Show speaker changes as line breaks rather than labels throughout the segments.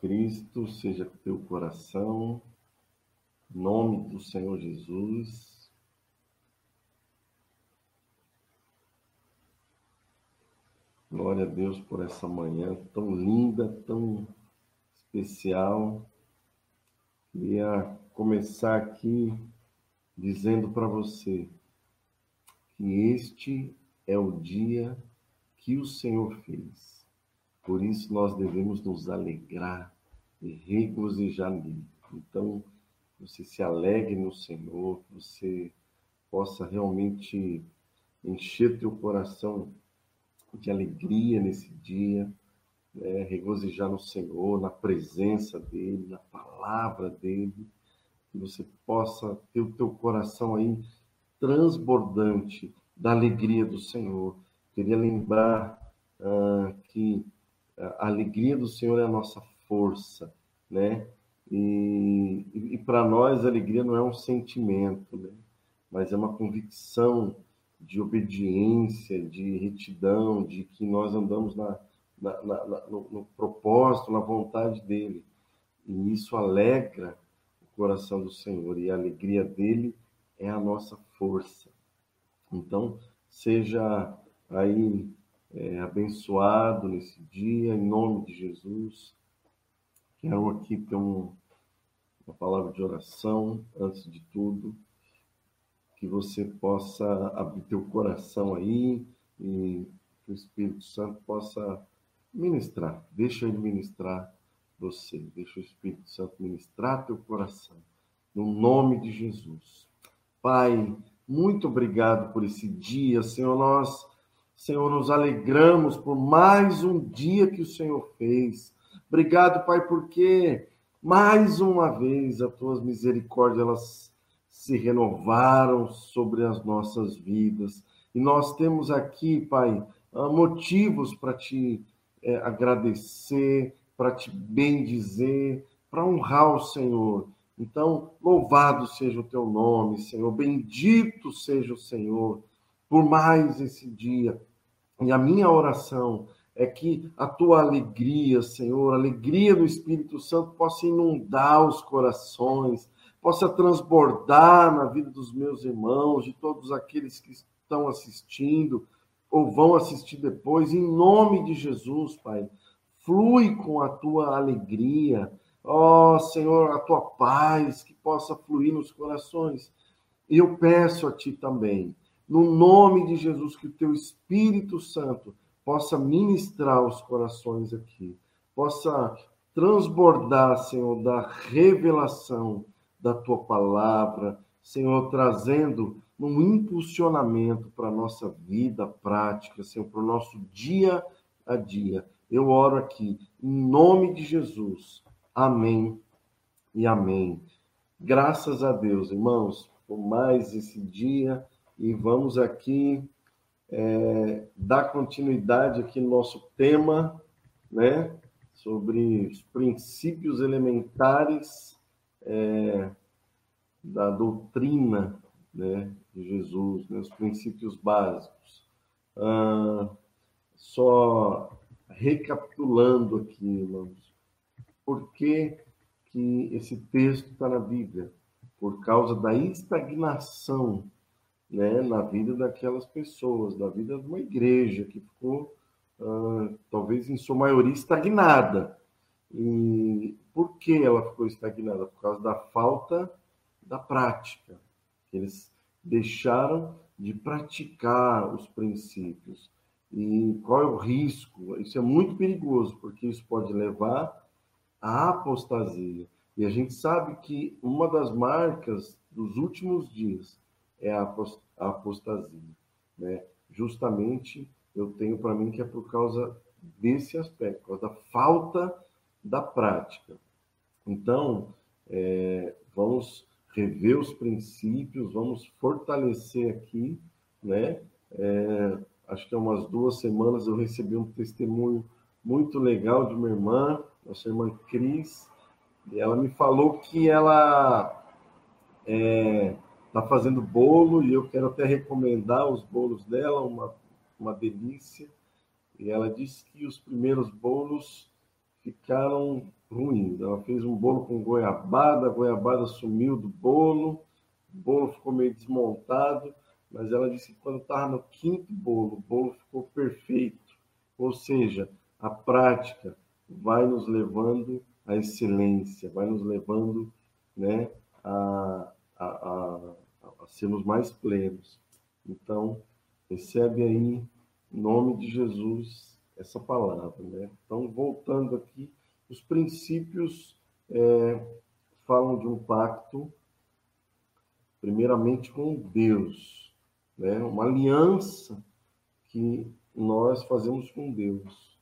Cristo seja com teu coração, nome do Senhor Jesus. Glória a Deus por essa manhã tão linda, tão especial. Queria começar aqui dizendo para você que este é o dia que o Senhor fez por isso nós devemos nos alegrar e regozijar nele. Então, você se alegre no Senhor, você possa realmente encher teu coração de alegria nesse dia, né? regozijar no Senhor, na presença dele, na palavra dele, que você possa ter o teu coração aí transbordante da alegria do Senhor. Queria lembrar ah, que a alegria do Senhor é a nossa força, né? E, e, para nós a alegria não é um sentimento, né? mas é uma convicção de obediência, de retidão, de que nós andamos na, na, na, no, no, propósito, na vontade dele. E isso alegra o coração do Senhor, e a alegria dele é a nossa força. Então, seja aí é, abençoado nesse dia, em nome de Jesus. Quero aqui ter um, uma palavra de oração, antes de tudo, que você possa abrir teu coração aí e que o Espírito Santo possa ministrar. Deixa ele ministrar você, deixa o Espírito Santo ministrar teu coração, no nome de Jesus. Pai, muito obrigado por esse dia, Senhor, nós Senhor, nos alegramos por mais um dia que o Senhor fez. Obrigado, Pai, porque mais uma vez as tuas misericórdias elas se renovaram sobre as nossas vidas. E nós temos aqui, Pai, ah, motivos para te é, agradecer, para te bendizer, para honrar o Senhor. Então, louvado seja o teu nome, Senhor. Bendito seja o Senhor por mais esse dia e a minha oração é que a tua alegria, Senhor, a alegria do Espírito Santo possa inundar os corações, possa transbordar na vida dos meus irmãos, de todos aqueles que estão assistindo ou vão assistir depois, em nome de Jesus, Pai. Flui com a tua alegria, ó Senhor, a tua paz que possa fluir nos corações. E eu peço a ti também no nome de Jesus, que o teu Espírito Santo possa ministrar os corações aqui, possa transbordar, Senhor, da revelação da tua palavra, Senhor, trazendo um impulsionamento para a nossa vida prática, Senhor, para o nosso dia a dia. Eu oro aqui, em nome de Jesus. Amém e amém. Graças a Deus, irmãos, por mais esse dia e vamos aqui é, dar continuidade aqui no nosso tema, né, sobre os princípios elementares é, da doutrina né, de Jesus, né, os princípios básicos. Ah, só recapitulando aqui, irmãos, por que, que esse texto está na Bíblia? Por causa da estagnação né, na vida daquelas pessoas, na vida de uma igreja que ficou, uh, talvez em sua maioria, estagnada. E por que ela ficou estagnada? Por causa da falta da prática. Eles deixaram de praticar os princípios. E qual é o risco? Isso é muito perigoso, porque isso pode levar à apostasia. E a gente sabe que uma das marcas dos últimos dias é a apostasia. Né? Justamente eu tenho para mim que é por causa desse aspecto, por causa da falta da prática. Então, é, vamos rever os princípios, vamos fortalecer aqui, né? É, acho que há umas duas semanas eu recebi um testemunho muito legal de uma irmã, nossa irmã Cris, e ela me falou que ela é, está fazendo bolo e eu quero até recomendar os bolos dela, uma, uma delícia. E ela disse que os primeiros bolos ficaram ruins. Ela fez um bolo com goiabada, a goiabada sumiu do bolo, o bolo ficou meio desmontado, mas ela disse que quando estava no quinto bolo, o bolo ficou perfeito. Ou seja, a prática vai nos levando à excelência, vai nos levando né, a, a, a, a sermos mais plenos. Então, recebe aí, em nome de Jesus, essa palavra. Né? Então, voltando aqui, os princípios é, falam de um pacto, primeiramente com Deus, né? uma aliança que nós fazemos com Deus,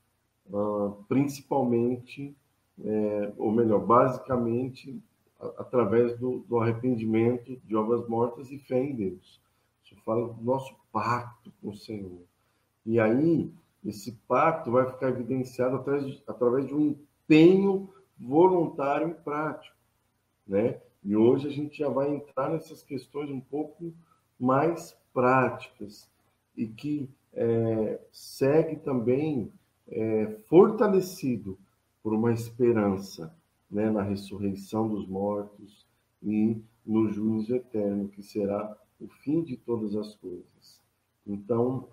uh, principalmente, é, ou melhor, basicamente, através do, do, arrependimento de obras mortas e fé em Deus. Isso fala do nosso pacto com o Senhor. E aí, esse pacto vai ficar evidenciado através de, através de um empenho voluntário e prático, né? E hoje a gente já vai entrar nessas questões um pouco mais práticas e que é, segue também é, fortalecido por uma esperança né, na ressurreição dos mortos e no juízo eterno, que será o fim de todas as coisas. Então,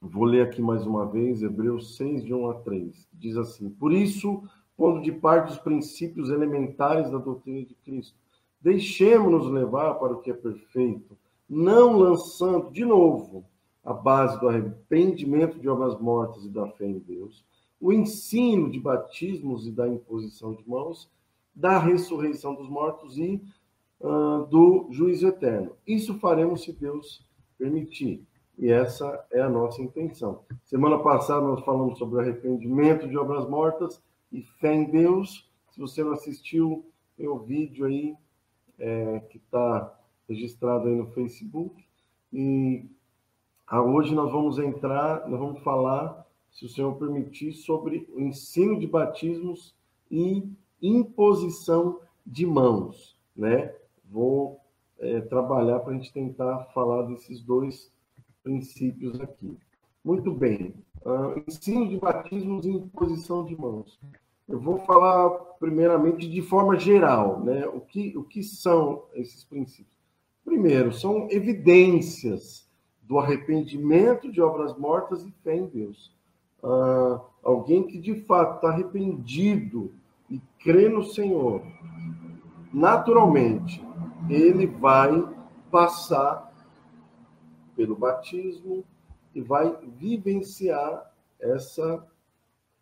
vou ler aqui mais uma vez, Hebreus 6, de 1 a 3. Diz assim: Por isso, pondo de parte os princípios elementares da doutrina de Cristo, deixemos-nos levar para o que é perfeito, não lançando, de novo, a base do arrependimento de obras mortas e da fé em Deus, o ensino de batismos e da imposição de mãos, da ressurreição dos mortos e uh, do juízo eterno. Isso faremos se Deus permitir. E essa é a nossa intenção. Semana passada nós falamos sobre arrependimento de obras mortas e fé em Deus. Se você não assistiu, tem o vídeo aí é, que está registrado aí no Facebook. E ah, hoje nós vamos entrar, nós vamos falar, se o Senhor permitir, sobre o ensino de batismos e imposição de mãos, né? Vou é, trabalhar para a gente tentar falar desses dois princípios aqui. Muito bem. Uh, ensino de batismos e imposição de mãos. Eu vou falar primeiramente de forma geral, né? O que, o que são esses princípios? Primeiro, são evidências do arrependimento de obras mortas e fé em Deus. Ah, alguém que de fato está arrependido e crê no Senhor, naturalmente, ele vai passar pelo batismo e vai vivenciar essa,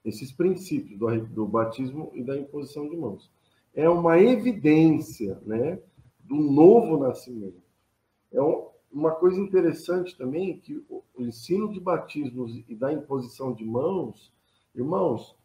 esses princípios do, do batismo e da imposição de mãos. É uma evidência né, do novo nascimento. É um, uma coisa interessante também que o ensino de batismos e da imposição de mãos, irmãos,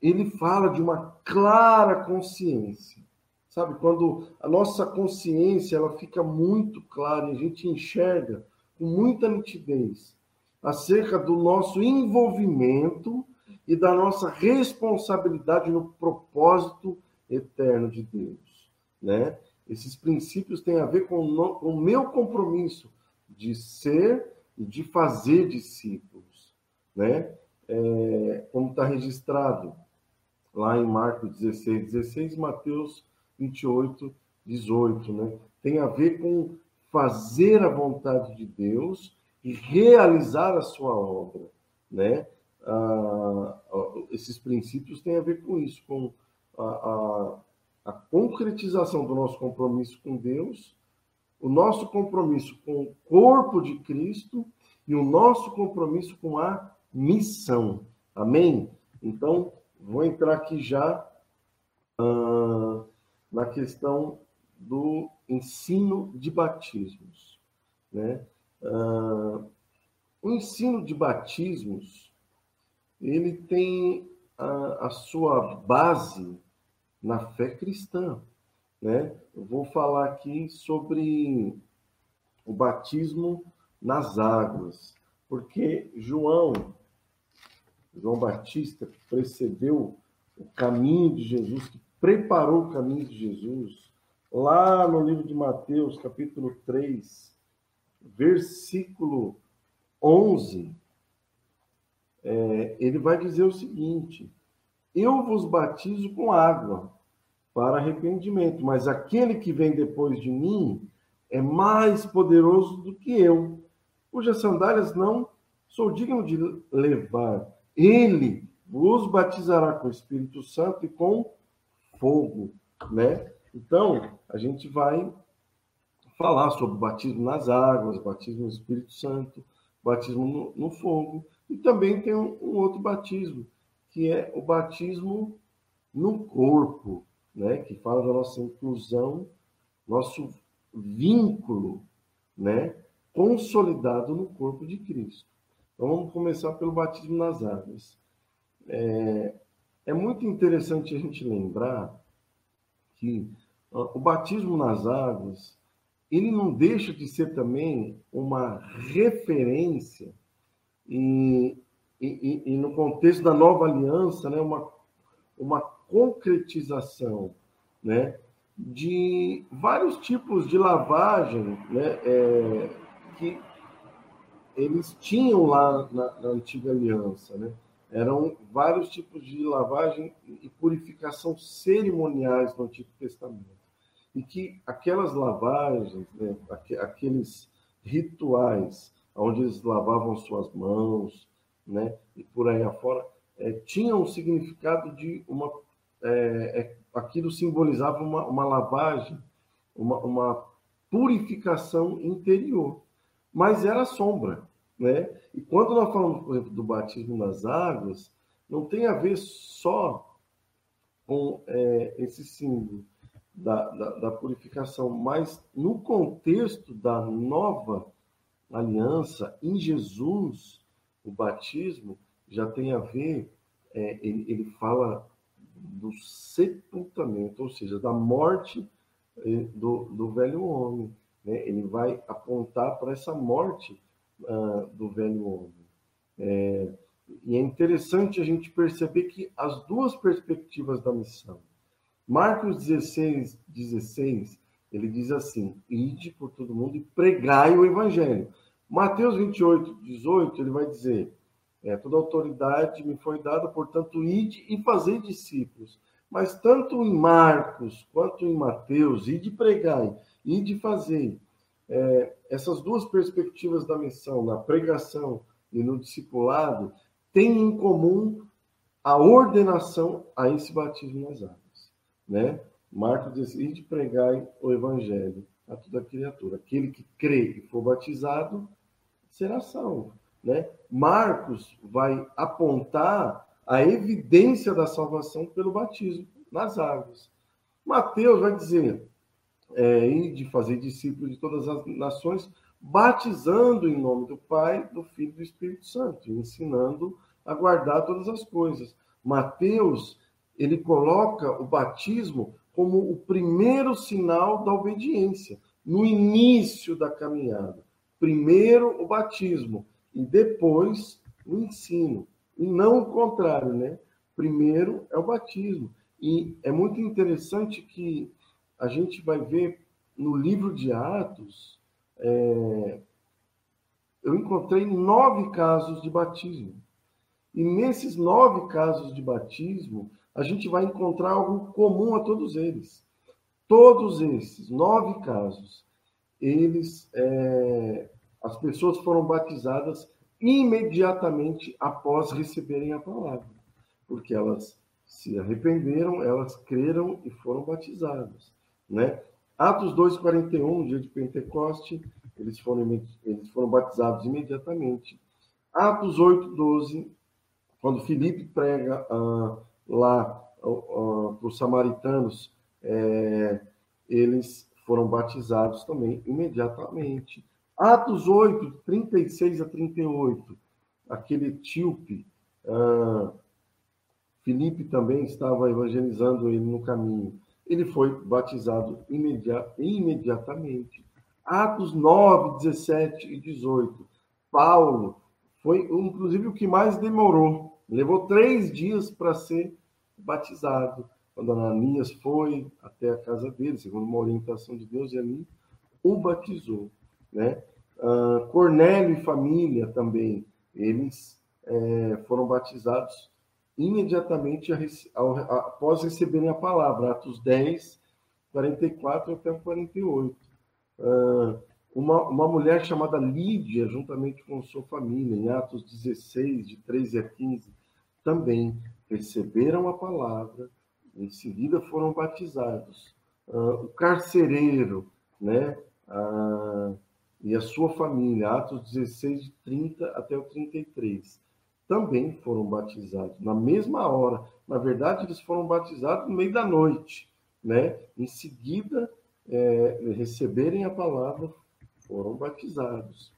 ele fala de uma clara consciência. Sabe, quando a nossa consciência ela fica muito clara e a gente enxerga com muita nitidez acerca do nosso envolvimento e da nossa responsabilidade no propósito eterno de Deus, né? Esses princípios têm a ver com o meu compromisso de ser e de fazer discípulos, né? É, como está registrado lá em Marcos 16, 16, Mateus 28, 18, né? Tem a ver com fazer a vontade de Deus e realizar a sua obra, né? Ah, esses princípios têm a ver com isso, com a, a a concretização do nosso compromisso com Deus, o nosso compromisso com o corpo de Cristo e o nosso compromisso com a missão. Amém? Então, vou entrar aqui já uh, na questão do ensino de batismos. Né? Uh, o ensino de batismos, ele tem a, a sua base na fé cristã. Né? Eu vou falar aqui sobre o batismo nas águas, porque João, João Batista, precedeu o caminho de Jesus, que preparou o caminho de Jesus, lá no livro de Mateus, capítulo 3, versículo 11, é, ele vai dizer o seguinte: eu vos batizo com água para arrependimento, mas aquele que vem depois de mim é mais poderoso do que eu, cujas sandálias não sou digno de levar. Ele vos batizará com o Espírito Santo e com fogo, né? Então, a gente vai falar sobre batismo nas águas, batismo no Espírito Santo, batismo no, no fogo, e também tem um, um, outro batismo, que é o batismo no corpo, né? Que fala da nossa inclusão, nosso vínculo, né? Consolidado no corpo de Cristo. Então, vamos começar pelo batismo nas águas. É, é muito interessante a gente lembrar que o batismo nas águas ele não deixa de ser também uma referência e, e, e, no contexto da nova aliança, né, uma, uma concretização né, de vários tipos de lavagem né, é, que eles tinham lá na, na antiga aliança. Né? Eram vários tipos de lavagem e purificação cerimoniais no Antigo Testamento. E que aquelas lavagens, né, aqueles rituais, onde eles lavavam suas mãos, né, e por aí afora, é, tinham um significado de uma. É, é, aquilo simbolizava uma, uma lavagem, uma, uma purificação interior, mas era sombra. Né? E quando nós falamos, por exemplo, do batismo nas águas, não tem a ver só com é, esse símbolo da, da, da, purificação, mas no contexto da nova aliança, em Jesus, o batismo já tem a ver, é, ele, ele fala do sepultamento, ou seja, da morte é, do, do velho homem. Né? Ele vai apontar para essa morte uh, do velho homem. É, e é interessante a gente perceber que as duas perspectivas da missão. Marcos 16, 16, ele diz assim: ide por todo mundo e pregai o evangelho. Mateus 28, 18, ele vai dizer: é, toda autoridade me foi dada, portanto, ide e fazer discípulos. Mas tanto em Marcos quanto em Mateus, ide pregai, ide fazer é, essas duas perspectivas da missão, na pregação e no discipulado, têm em comum a ordenação a esse batismo nas águas. Né? Marcos diz: e de pregar o evangelho a toda criatura. Aquele que crê e for batizado será salvo. Né? Marcos vai apontar a evidência da salvação pelo batismo nas águas. Mateus vai dizer: é, e de fazer discípulos de todas as nações, batizando em nome do Pai, do Filho e do Espírito Santo, ensinando a guardar todas as coisas. Mateus, ele coloca o batismo como o primeiro sinal da obediência, no início da caminhada. Primeiro o batismo e depois o ensino. E não o contrário, né? Primeiro é o batismo. E é muito interessante que a gente vai ver no livro de Atos, é, eu encontrei nove casos de batismo. E nesses nove casos de batismo, a gente vai encontrar algo comum a todos eles. Todos esses nove casos, eles, é, as pessoas foram batizadas imediatamente após receberem a palavra, porque elas se arrependeram, elas creram e foram batizadas. Né? Atos 2,41, dia de Pentecoste, eles foram, eles foram batizados imediatamente. Atos 8,12, quando Filipe prega ah, lá ah, para os samaritanos, é, eles foram batizados também imediatamente. Atos 8, 36 a 38, aquele etíope, ah, Filipe também estava evangelizando ele no caminho ele foi batizado imediatamente. Atos 9, 17 e 18. Paulo foi, inclusive, o que mais demorou. Levou três dias para ser batizado. Quando Ananias foi até a casa dele, segundo uma orientação de Deus, e ali o batizou. Né? Uh, Cornélio e família também, eles é, foram batizados imediatamente após receberem a palavra. Atos 10, 44 até 48. Uh, uma, uma mulher chamada Lídia, juntamente com sua família, em Atos 16, de 13 a 15, também receberam a palavra, em seguida foram batizados. Uh, o carcereiro, né, uh, e a sua família, Atos 16, de 30 até o 33, também foram batizados na mesma hora. Na verdade, eles foram batizados no meio da noite, né? Em seguida, é, receberem a palavra, foram batizados.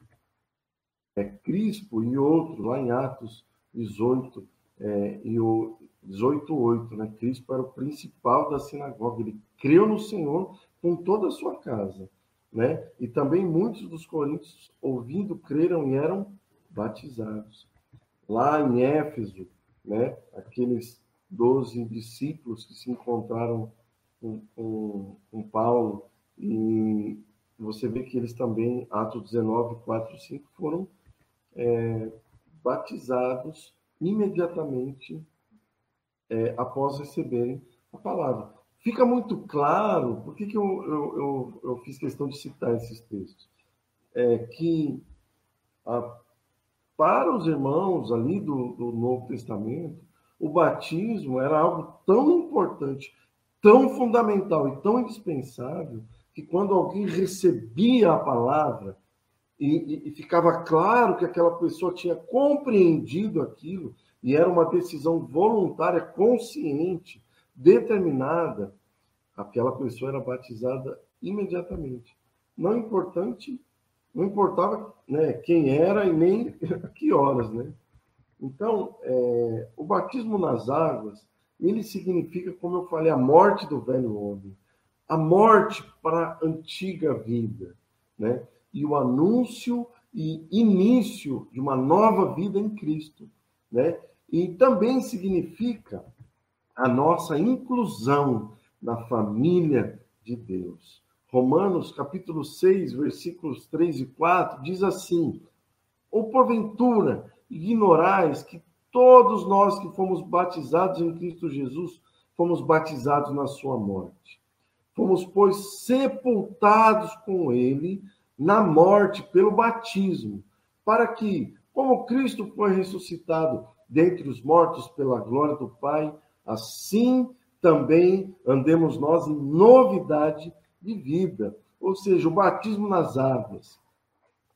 É, Crispo e outro, lá em Atos 18, é, e o 18:8, né? Crispo era o principal da sinagoga, ele creu no Senhor com toda a sua casa, né? E também muitos dos coríntios, ouvindo, creram e eram batizados. Lá em Éfeso, né? Aqueles doze discípulos que se encontraram com, com, com Paulo e você vê que eles também, Atos 19, 4 e 5, foram é, batizados imediatamente é, após receberem a palavra. Fica muito claro, por que, que eu, eu, eu, eu fiz questão de citar esses textos? É que a, para os irmãos ali do, do Novo Testamento, o batismo era algo tão importante, tão fundamental e tão indispensável, que quando alguém recebia a palavra e, e, e, ficava claro que aquela pessoa tinha compreendido aquilo e era uma decisão voluntária, consciente, determinada, aquela pessoa era batizada imediatamente. Não importante, não importava né, quem era e nem a que horas, né? Então, é, o batismo nas águas, ele significa, como eu falei, a morte do velho homem, a morte para a antiga vida, né? E o anúncio e início de uma nova vida em Cristo, né? E também significa a nossa inclusão na família de Deus. Romanos capítulo 6, versículos 3 e 4 diz assim: Ou porventura ignorais que todos nós que fomos batizados em Cristo Jesus fomos batizados na sua morte. Fomos, pois, sepultados com ele na morte pelo batismo, para que, como Cristo foi ressuscitado dentre os mortos pela glória do Pai, assim também andemos nós em novidade de vida. Ou seja, o batismo nas águas.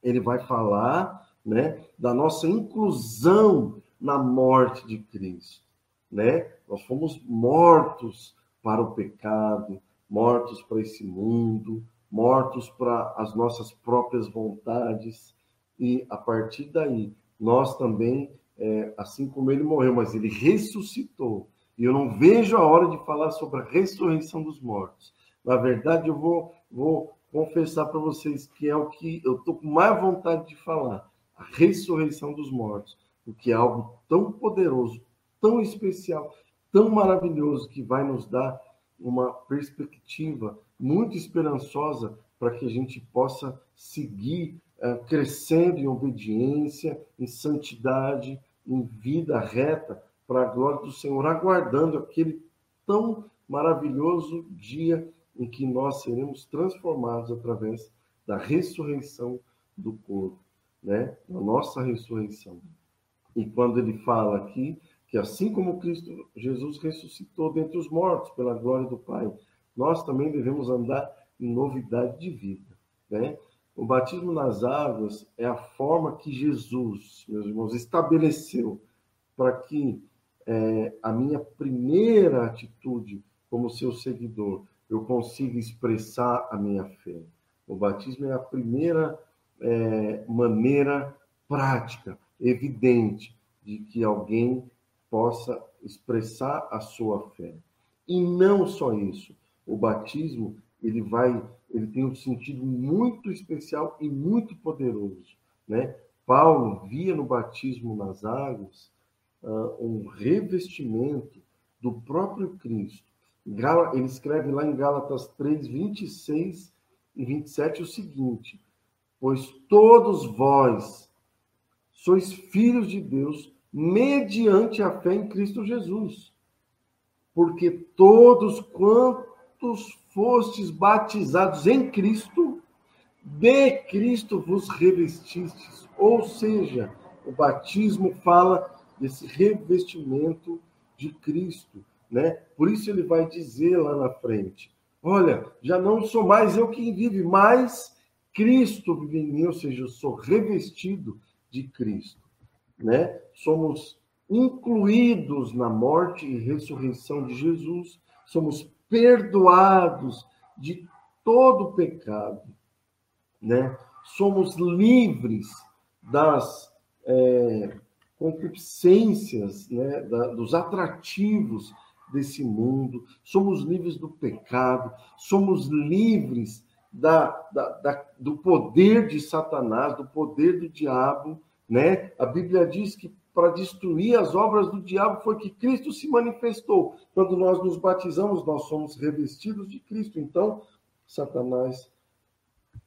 Ele vai falar, né, da nossa inclusão na morte de Cristo, né? Nós fomos mortos para o pecado, mortos para esse mundo, mortos para as nossas próprias vontades, e a partir daí, nós também, é, assim como ele morreu, mas ele ressuscitou. E eu não vejo a hora de falar sobre a ressurreição dos mortos. Na verdade, eu vou, vou confessar para vocês que é o que eu estou com mais vontade de falar: a ressurreição dos mortos, porque é algo tão poderoso, tão especial, tão maravilhoso que vai nos dar uma perspectiva muito esperançosa para que a gente possa seguir uh, crescendo em obediência, em santidade, em vida reta, para a glória do Senhor, aguardando aquele tão maravilhoso dia em que nós seremos transformados através da ressurreição do corpo, né? A nossa ressurreição. E quando ele fala aqui que assim como Cristo Jesus ressuscitou dentre os mortos pela glória do Pai, nós também devemos andar em novidade de vida, né? O batismo nas águas é a forma que Jesus, meus irmãos, estabeleceu para que é, a minha primeira atitude como seu seguidor eu consiga expressar a minha fé. O batismo é a primeira é, maneira prática, evidente, de que alguém possa expressar a sua fé. E não só isso, o batismo ele vai, ele tem um sentido muito especial e muito poderoso, né? Paulo via no batismo nas águas um revestimento do próprio Cristo. Ele escreve lá em Gálatas 3, 26 e 27 o seguinte: Pois todos vós sois filhos de Deus mediante a fé em Cristo Jesus. Porque todos quantos fostes batizados em Cristo, de Cristo vos revestistes. Ou seja, o batismo fala desse revestimento de Cristo, né? Por isso ele vai dizer lá na frente: Olha, já não sou mais eu quem vive, mas Cristo vive em mim, ou seja, eu sou revestido de Cristo, né? Somos incluídos na morte e ressurreição de Jesus, somos perdoados de todo pecado, né? Somos livres das é, concupiscências, né? Da, dos atrativos desse mundo, somos livres do pecado, somos livres da, da, do poder de Satanás, do poder do diabo, né? A Bíblia diz que para destruir as obras do diabo foi que Cristo se manifestou. Quando nós nos batizamos, nós somos revestidos de Cristo. Então, Satanás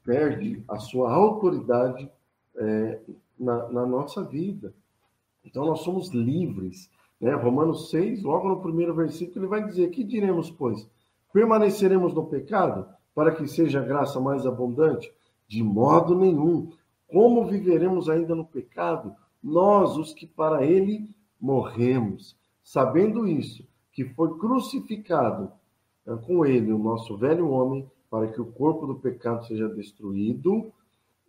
perde a sua autoridade é, na, na nossa vida. Então, nós somos livres. Né? Romanos 6, logo no primeiro versículo, ele vai dizer: Que diremos, pois? Permaneceremos no pecado para que seja a graça mais abundante? De modo nenhum. Como viveremos ainda no pecado? Nós, os que para ele morremos, sabendo isso, que foi crucificado eh, com ele o nosso velho homem, para que o corpo do pecado seja destruído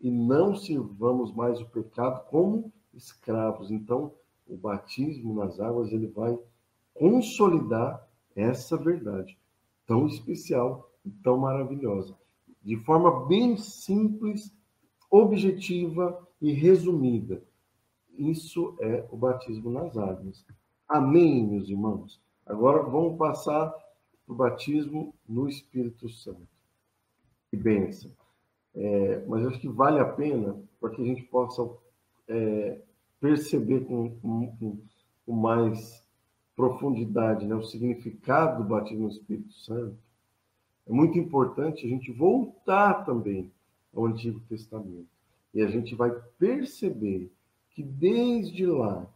e não sirvamos mais o pecado como escravos. Então, o batismo nas águas ele vai consolidar essa verdade tão especial e tão maravilhosa, de forma bem simples, objetiva e resumida. Isso é o batismo nas águas. Amém, meus irmãos? Agora vamos passar para o batismo no Espírito Santo. Que bênção. É, mas acho que vale a pena para que a gente possa é, perceber com, com, com, mais profundidade né, o significado do batismo no Espírito Santo. É muito importante a gente voltar também ao Antigo Testamento. E a gente vai perceber que desde lá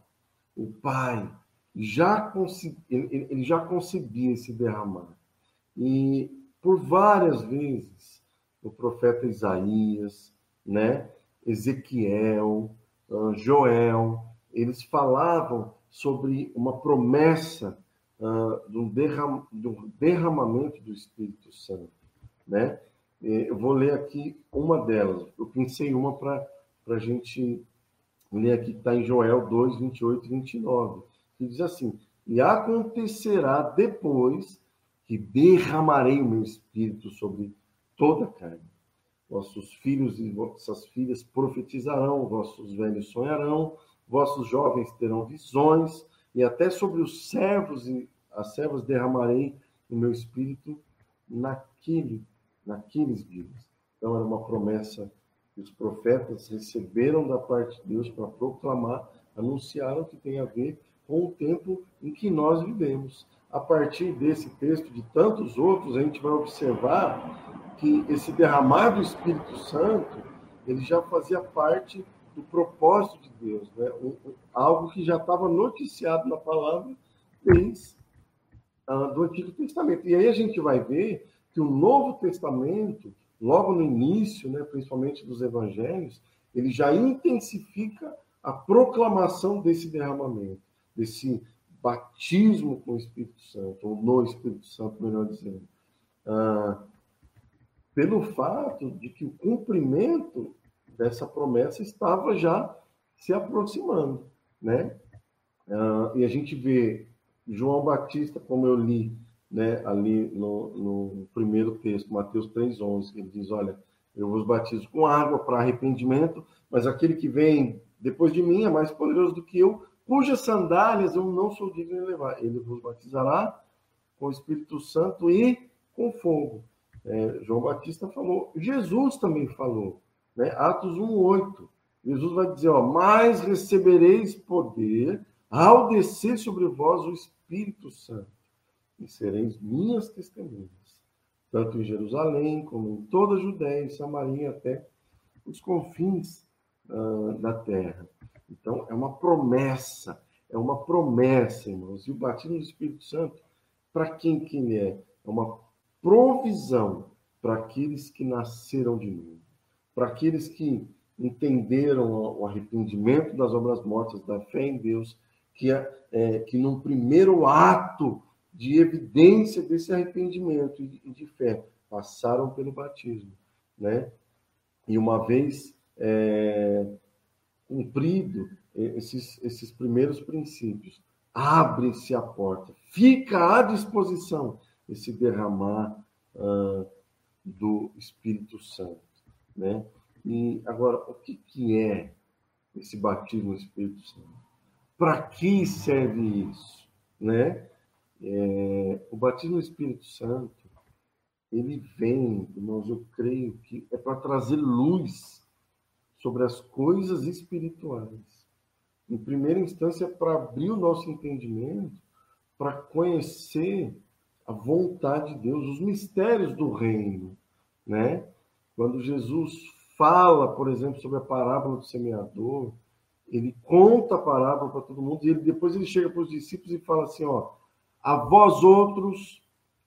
o Pai já ele, ele já concebia esse derramar. E por várias vezes o profeta Isaías, né, Ezequiel, ah, Joel, eles falavam sobre uma promessa uh, do, derram, do derramamento do Espírito Santo, né? Eu vou ler aqui uma delas. Eu pensei uma para a gente ler aqui, que está em Joel 2, 28 e 29, que diz assim: E acontecerá depois que derramarei o meu espírito sobre toda a carne. Vossos filhos e vossas filhas profetizarão, vossos velhos sonharão, vossos jovens terão visões, e até sobre os servos e as servas derramarei o meu espírito naquele, naqueles dias. Então era uma promessa que os profetas receberam da parte de Deus para proclamar, anunciaram que tem a ver com o tempo em que nós vivemos. A partir desse texto, de tantos outros, a gente vai observar que esse derramar do Espírito Santo, ele já fazia parte do propósito de Deus, né? algo que já estava noticiado na palavra desde uh, do Antigo Testamento. E aí a gente vai ver que o Novo Testamento, logo no início, né, principalmente dos evangelhos, ele já intensifica a proclamação desse derramamento, desse batismo com o Espírito Santo, ou no Espírito Santo, melhor dizendo. Ah, pelo fato de que o cumprimento dessa promessa estava já se aproximando, né? Ah, e a gente vê João Batista, como eu li né, ali no, no primeiro texto, Mateus 3,11, ele diz: Olha, eu vos batizo com água para arrependimento, mas aquele que vem depois de mim é mais poderoso do que eu, cujas sandálias eu não sou digno de levar. Ele vos batizará com o Espírito Santo e com fogo. É, João Batista falou, Jesus também falou, né? Atos 1,8. Jesus vai dizer: ó, mas recebereis poder ao descer sobre vós o Espírito Santo, e sereis minhas testemunhas, tanto em Jerusalém, como em toda a Judéia e Samaria, até os confins uh, da terra. Então, é uma promessa, é uma promessa, irmãos. E o batismo do Espírito Santo, para quem que ele é? É uma provisão para aqueles que nasceram de novo, para aqueles que entenderam o arrependimento das obras mortas, da fé em Deus, que, é, que num primeiro ato de evidência desse arrependimento e de fé, passaram pelo batismo, né? E uma vez é, cumprido esses, esses primeiros princípios, abre-se a porta, fica à disposição esse derramar uh, do Espírito Santo, né? E agora, o que, que é esse batismo no Espírito Santo? Para que serve isso? Né? É, o batismo no Espírito Santo, ele vem, irmãos, eu creio que é para trazer luz sobre as coisas espirituais. Em primeira instância, para abrir o nosso entendimento, para conhecer a vontade de Deus, os mistérios do reino, né? Quando Jesus fala, por exemplo, sobre a parábola do semeador, ele conta a parábola para todo mundo e ele, depois ele chega para os discípulos e fala assim, ó, a vós outros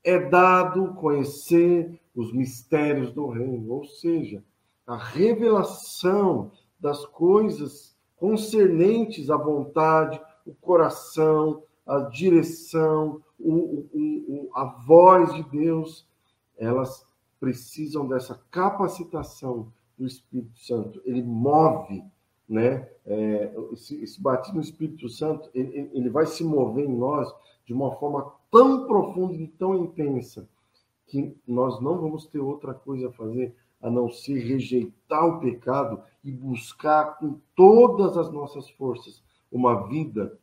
é dado conhecer os mistérios do reino, ou seja, a revelação das coisas concernentes à vontade, o coração, a direção, o, o, o, a voz de Deus, elas precisam dessa capacitação do Espírito Santo. Ele move, né? É, esse, esse batismo no Espírito Santo, ele, ele vai se mover em nós de uma forma tão profunda e tão intensa que nós não vamos ter outra coisa a fazer a não ser rejeitar o pecado e buscar com todas as nossas forças uma vida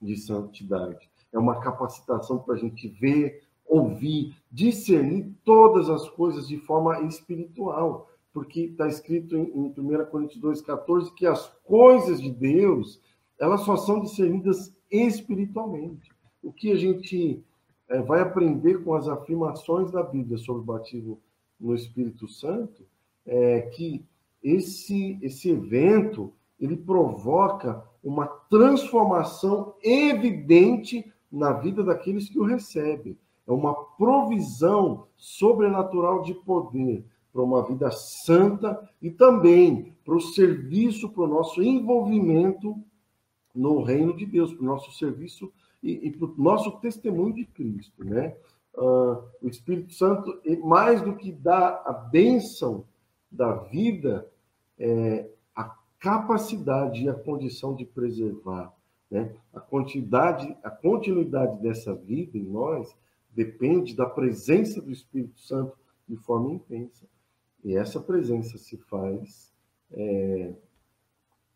de santidade. É uma capacitação para a gente ver, ouvir, discernir todas as coisas de forma espiritual porque está escrito em, em 1 Coríntios 2,14 que as coisas de Deus elas só são discernidas espiritualmente. O que a gente é, vai aprender com as afirmações da Bíblia sobre o batismo no Espírito Santo é que esse, esse evento ele provoca uma transformação evidente na vida daqueles que o recebem. É uma provisão sobrenatural de poder para uma vida santa e também para o serviço, para o nosso envolvimento no reino de Deus, para o nosso serviço e, e para o nosso testemunho de Cristo, né? Uh, o Espírito Santo, mais do que dar a bênção da vida, é capacidade e a condição de preservar, né? A quantidade, a continuidade dessa vida em nós depende da presença do Espírito Santo de forma intensa. E essa presença se faz é,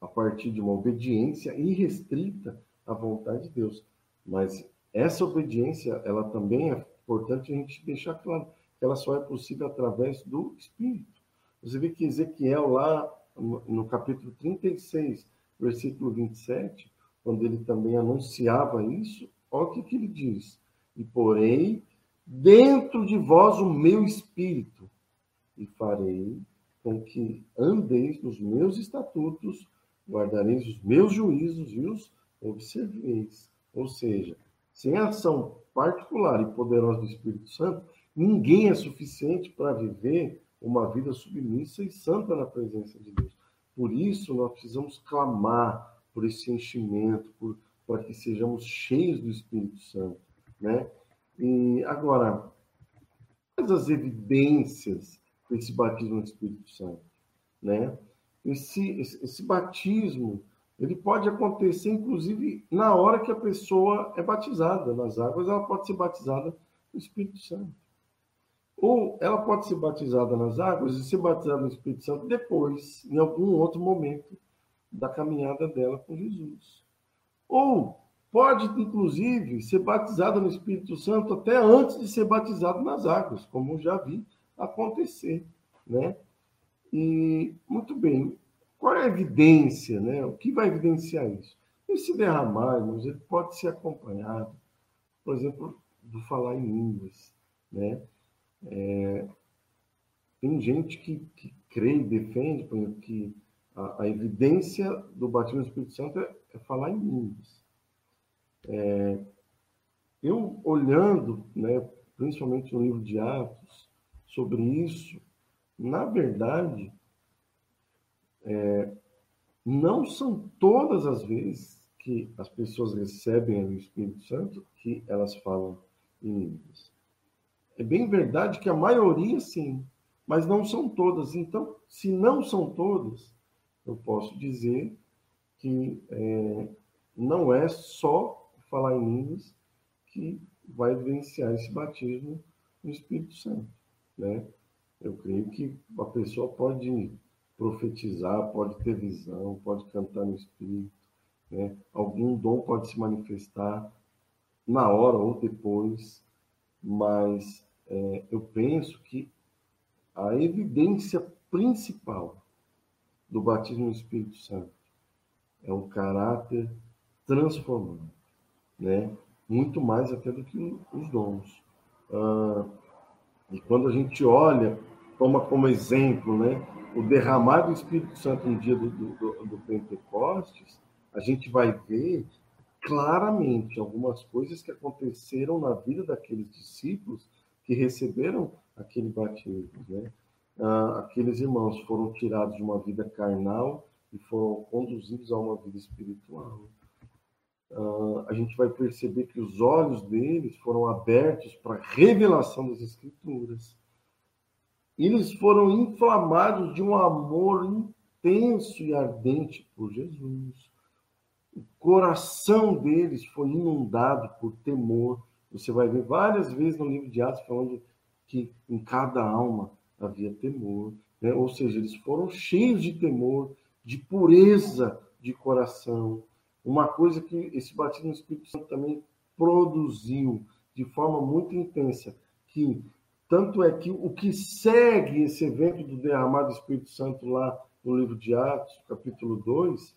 a partir de uma obediência irrestrita à vontade de Deus. Mas essa obediência, ela também é importante a gente deixar claro que ela só é possível através do Espírito. Você vê que Ezequiel, lá no capítulo 36, versículo 27, quando ele também anunciava isso, olha o que, que ele diz: E porém, dentro de vós o meu espírito, e farei com que andeis nos meus estatutos, guardareis os meus juízos e os observeis. Ou seja, sem ação particular e poderosa do Espírito Santo, ninguém é suficiente para viver uma vida submissa e santa na presença de Deus. Por isso, nós precisamos clamar por esse enchimento, para que sejamos cheios do Espírito Santo. Né? E agora, quais as evidências esse batismo no Espírito Santo, né? Esse, esse, esse, batismo, ele pode acontecer, inclusive, na hora que a pessoa é batizada nas águas, ela pode ser batizada no Espírito Santo. Ou ela pode ser batizada nas águas e ser batizada no Espírito Santo depois, em algum outro momento da caminhada dela com Jesus. Ou pode, inclusive, ser batizada no Espírito Santo até antes de ser batizado nas águas, como já vi acontecer, né? E, muito bem, qual é a evidência, né? O que vai evidenciar isso? Esse derramar, irmãos, ele pode ser acompanhado, por exemplo, do falar em línguas, né? É, tem gente que, que crê e defende, por exemplo, que a, a evidência do batismo do Espírito Santo é, é falar em línguas. É, eu olhando, né, principalmente no livro de Atos, sobre isso, na verdade, é, não são todas as vezes que as pessoas recebem o Espírito Santo que elas falam em línguas. É bem verdade que a maioria sim, mas não são todas. Então, se não são todas, eu posso dizer que é, não é só falar em línguas que vai vivenciar esse batismo no Espírito Santo, né? Eu creio que a pessoa pode profetizar, pode ter visão, pode cantar no Espírito, né? Algum dom pode se manifestar na hora ou depois, mas é, eu penso que a evidência principal do batismo no Espírito Santo é um caráter transformado, né? Muito mais até do que os dons. Ah, e quando a gente olha, toma como exemplo, né, o derramar do Espírito Santo no dia do, do, do Pentecostes, a gente vai ver claramente algumas coisas que aconteceram na vida daqueles discípulos que receberam aquele batismo, né? Ah, aqueles irmãos foram tirados de uma vida carnal e foram conduzidos a uma vida espiritual. Ah, a gente vai perceber que os olhos deles foram abertos para a revelação das Escrituras. Eles foram inflamados de um amor intenso e ardente por Jesus. O coração deles foi inundado por temor. Você vai ver várias vezes no livro de Atos falando que em cada alma havia temor, né? ou seja, eles foram cheios de temor, de pureza de coração. Uma coisa que esse batismo no Espírito Santo também produziu de forma muito intensa, que tanto é que o que segue esse evento do derramado do Espírito Santo lá no livro de Atos, capítulo 2,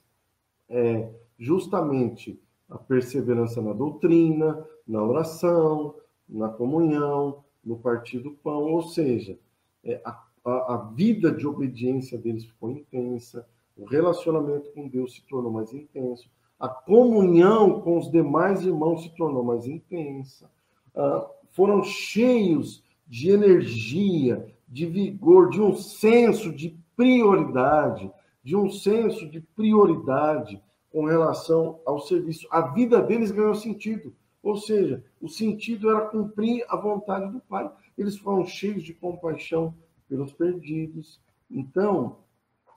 é justamente a perseverança na doutrina, na oração, na comunhão, no partir do pão, ou seja, é, a, a, a vida de obediência deles ficou intensa, o relacionamento com Deus se tornou mais intenso, a comunhão com os demais irmãos se tornou mais intensa, ah, foram cheios de energia, de vigor, de um senso de prioridade, de um senso de prioridade com relação ao serviço. A vida deles ganhou sentido, ou seja, o sentido era cumprir a vontade do Pai eles foram cheios de compaixão pelos perdidos. Então,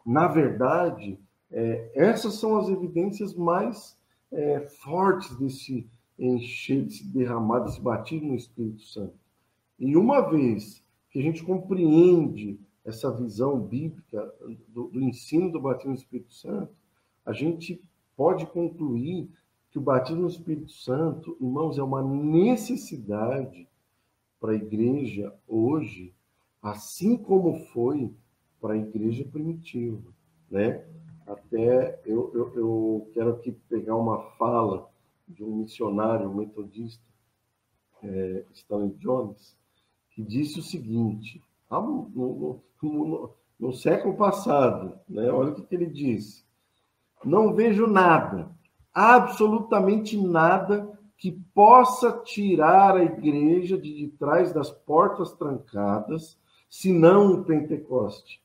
na verdade, é, essas são as evidências mais é, fortes desse encher, desse derramar, desse batismo no Espírito Santo. E uma vez que a gente compreende essa visão bíblica do, do ensino do batismo no Espírito Santo, a gente pode concluir que o batismo no Espírito Santo, irmãos, é uma necessidade para a igreja hoje, assim como foi para a igreja primitiva, né? Até eu, eu, eu, quero aqui pegar uma fala de um missionário metodista, é, Stanley Jones, que disse o seguinte, no, no, no, no século passado, né? olha o que, que ele disse, não vejo nada, absolutamente nada que possa tirar a igreja de, de trás das portas trancadas, senão o Pentecoste.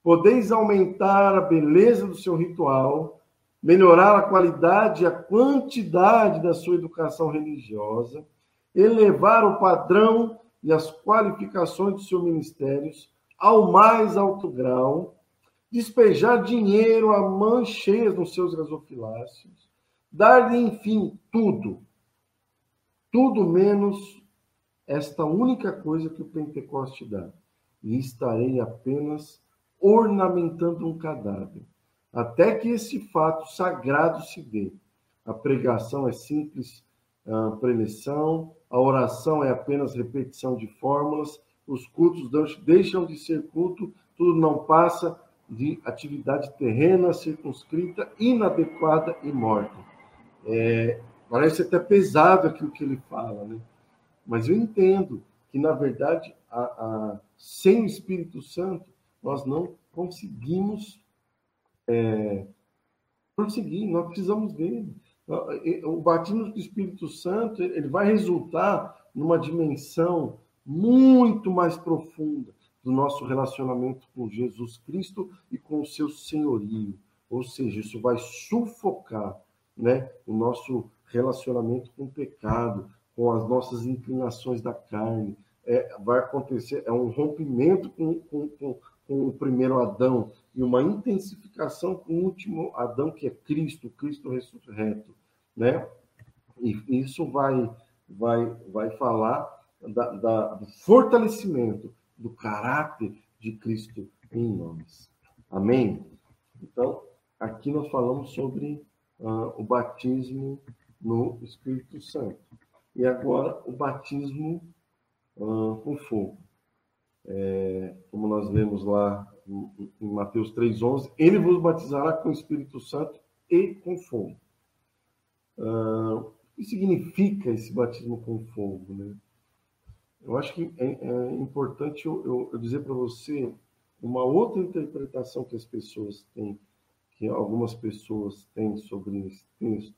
Podeis aumentar a beleza do seu ritual, melhorar a qualidade e a quantidade da sua educação religiosa, elevar o padrão e as qualificações dos seus ministérios ao mais alto grau, despejar dinheiro a mãos cheias nos seus gasofiláceos, dar-lhe, enfim, tudo, tudo menos esta única coisa que o Pentecoste dá. E estarei apenas ornamentando um cadáver, até que esse fato sagrado se dê. A pregação é simples uh, preleção, a oração é apenas repetição de fórmulas, os cultos deixam de ser culto, tudo não passa de atividade terrena, circunscrita, inadequada e morta. É, Parece até pesado aquilo que ele fala, né? Mas eu entendo que, na verdade, a, a, sem o Espírito Santo, nós não conseguimos é, prosseguir, nós precisamos dele. O batismo do Espírito Santo ele vai resultar numa dimensão muito mais profunda do nosso relacionamento com Jesus Cristo e com o seu senhorio. Ou seja, isso vai sufocar né, o nosso relacionamento com o pecado, com as nossas inclinações da carne. É, vai acontecer, é um rompimento com, com, com, com o primeiro Adão e uma intensificação com o último Adão, que é Cristo, Cristo ressurreto. Né? E isso vai, vai, vai falar da, da, do fortalecimento do caráter de Cristo em nós. Amém? Então, aqui nós falamos sobre uh, o batismo no Espírito Santo. E agora o batismo uh, com fogo. É, como nós lemos lá em Mateus 3,11, ele vos batizará com o Espírito Santo e com fogo. Uh, o que significa esse batismo com fogo? Né? Eu acho que é, é importante eu, eu, eu dizer para você uma outra interpretação que as pessoas têm, que algumas pessoas têm sobre esse texto.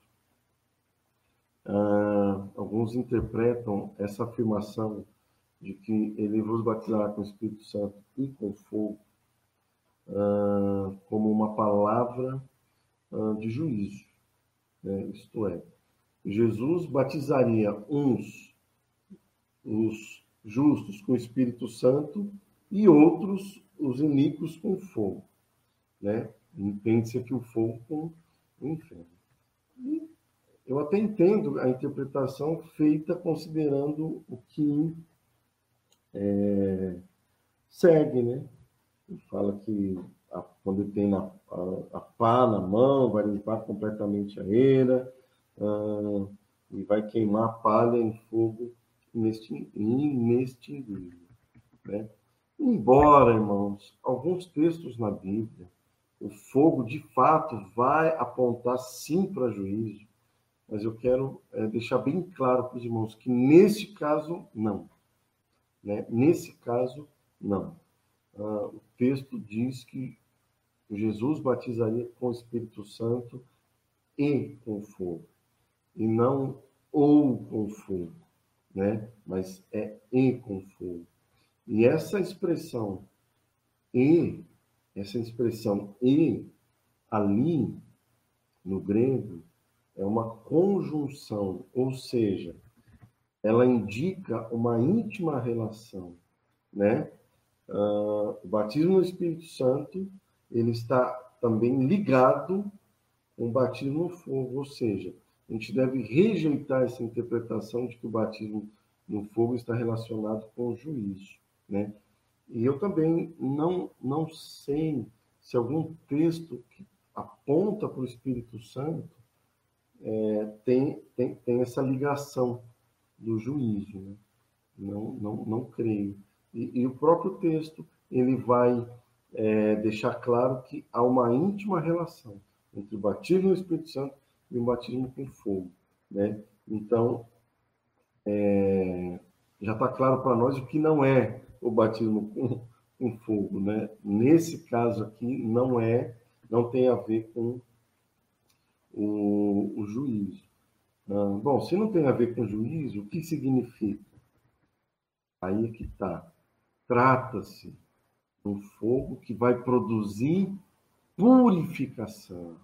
Uh, alguns interpretam essa afirmação de que ele vos batizará com o Espírito Santo e com fogo uh, como uma palavra uh, de juízo. Né? Isto é, Jesus batizaria uns os justos com o Espírito Santo e outros os iníquos com fogo, né? Entende-se aqui o o inferno. E eu até entendo a interpretação feita considerando o que é, segue, né? Ele fala que a, quando ele tem na, a, a, pá na mão, vai limpar completamente a eira ah, e vai queimar a palha em fogo inextinguível. Né? Embora, irmãos, alguns textos na Bíblia, o fogo de fato vai apontar sim para juízo, mas eu quero é, deixar bem claro para os irmãos que nesse caso, não. Né? Nesse caso, não. Ah, o texto diz que Jesus batizaria com o Espírito Santo e com fogo, e não ou com fogo né? Mas é e com fogo. E essa expressão e, essa expressão e ali no grego é uma conjunção, ou seja, ela indica uma íntima relação, né? Uh, o batismo no Espírito Santo ele está também ligado com o batismo no fogo, ou seja, a gente deve rejeitar essa interpretação de que o batismo no fogo está relacionado com o juízo, né? E eu também não, não sei se algum texto que aponta para o Espírito Santo é, tem, tem, tem essa ligação do juízo, né? Não, não, não creio. E, e o próprio texto, ele vai é, deixar claro que há uma íntima relação entre o batismo no Espírito Santo e um batismo com fogo, né? Então, é, já está claro para nós o que não é o batismo com, com fogo, né? Nesse caso aqui, não é, não tem a ver com o, o juízo. Ah, bom, se não tem a ver com juízo, o que significa? Aí é que está. Trata-se de um fogo que vai produzir purificação,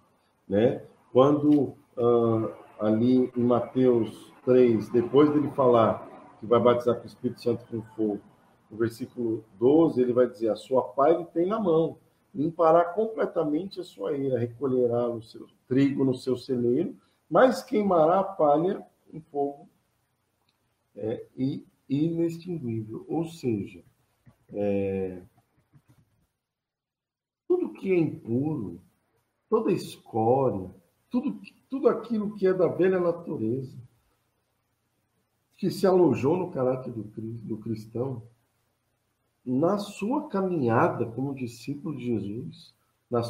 né? Quando uh, ali em Mateus 3, depois dele falar que vai batizar com o Espírito Santo com fogo, no versículo 12, ele vai dizer: A sua pá ele tem na mão, limpará completamente a sua eira, recolherá o seu trigo no seu celeiro, mas queimará a palha em fogo é, e inextinguível. Ou seja, é, tudo que é impuro, toda escória, tudo, tudo aquilo que é da velha natureza, que se alojou no caráter do, do cristão, na sua caminhada como discípulo de Jesus,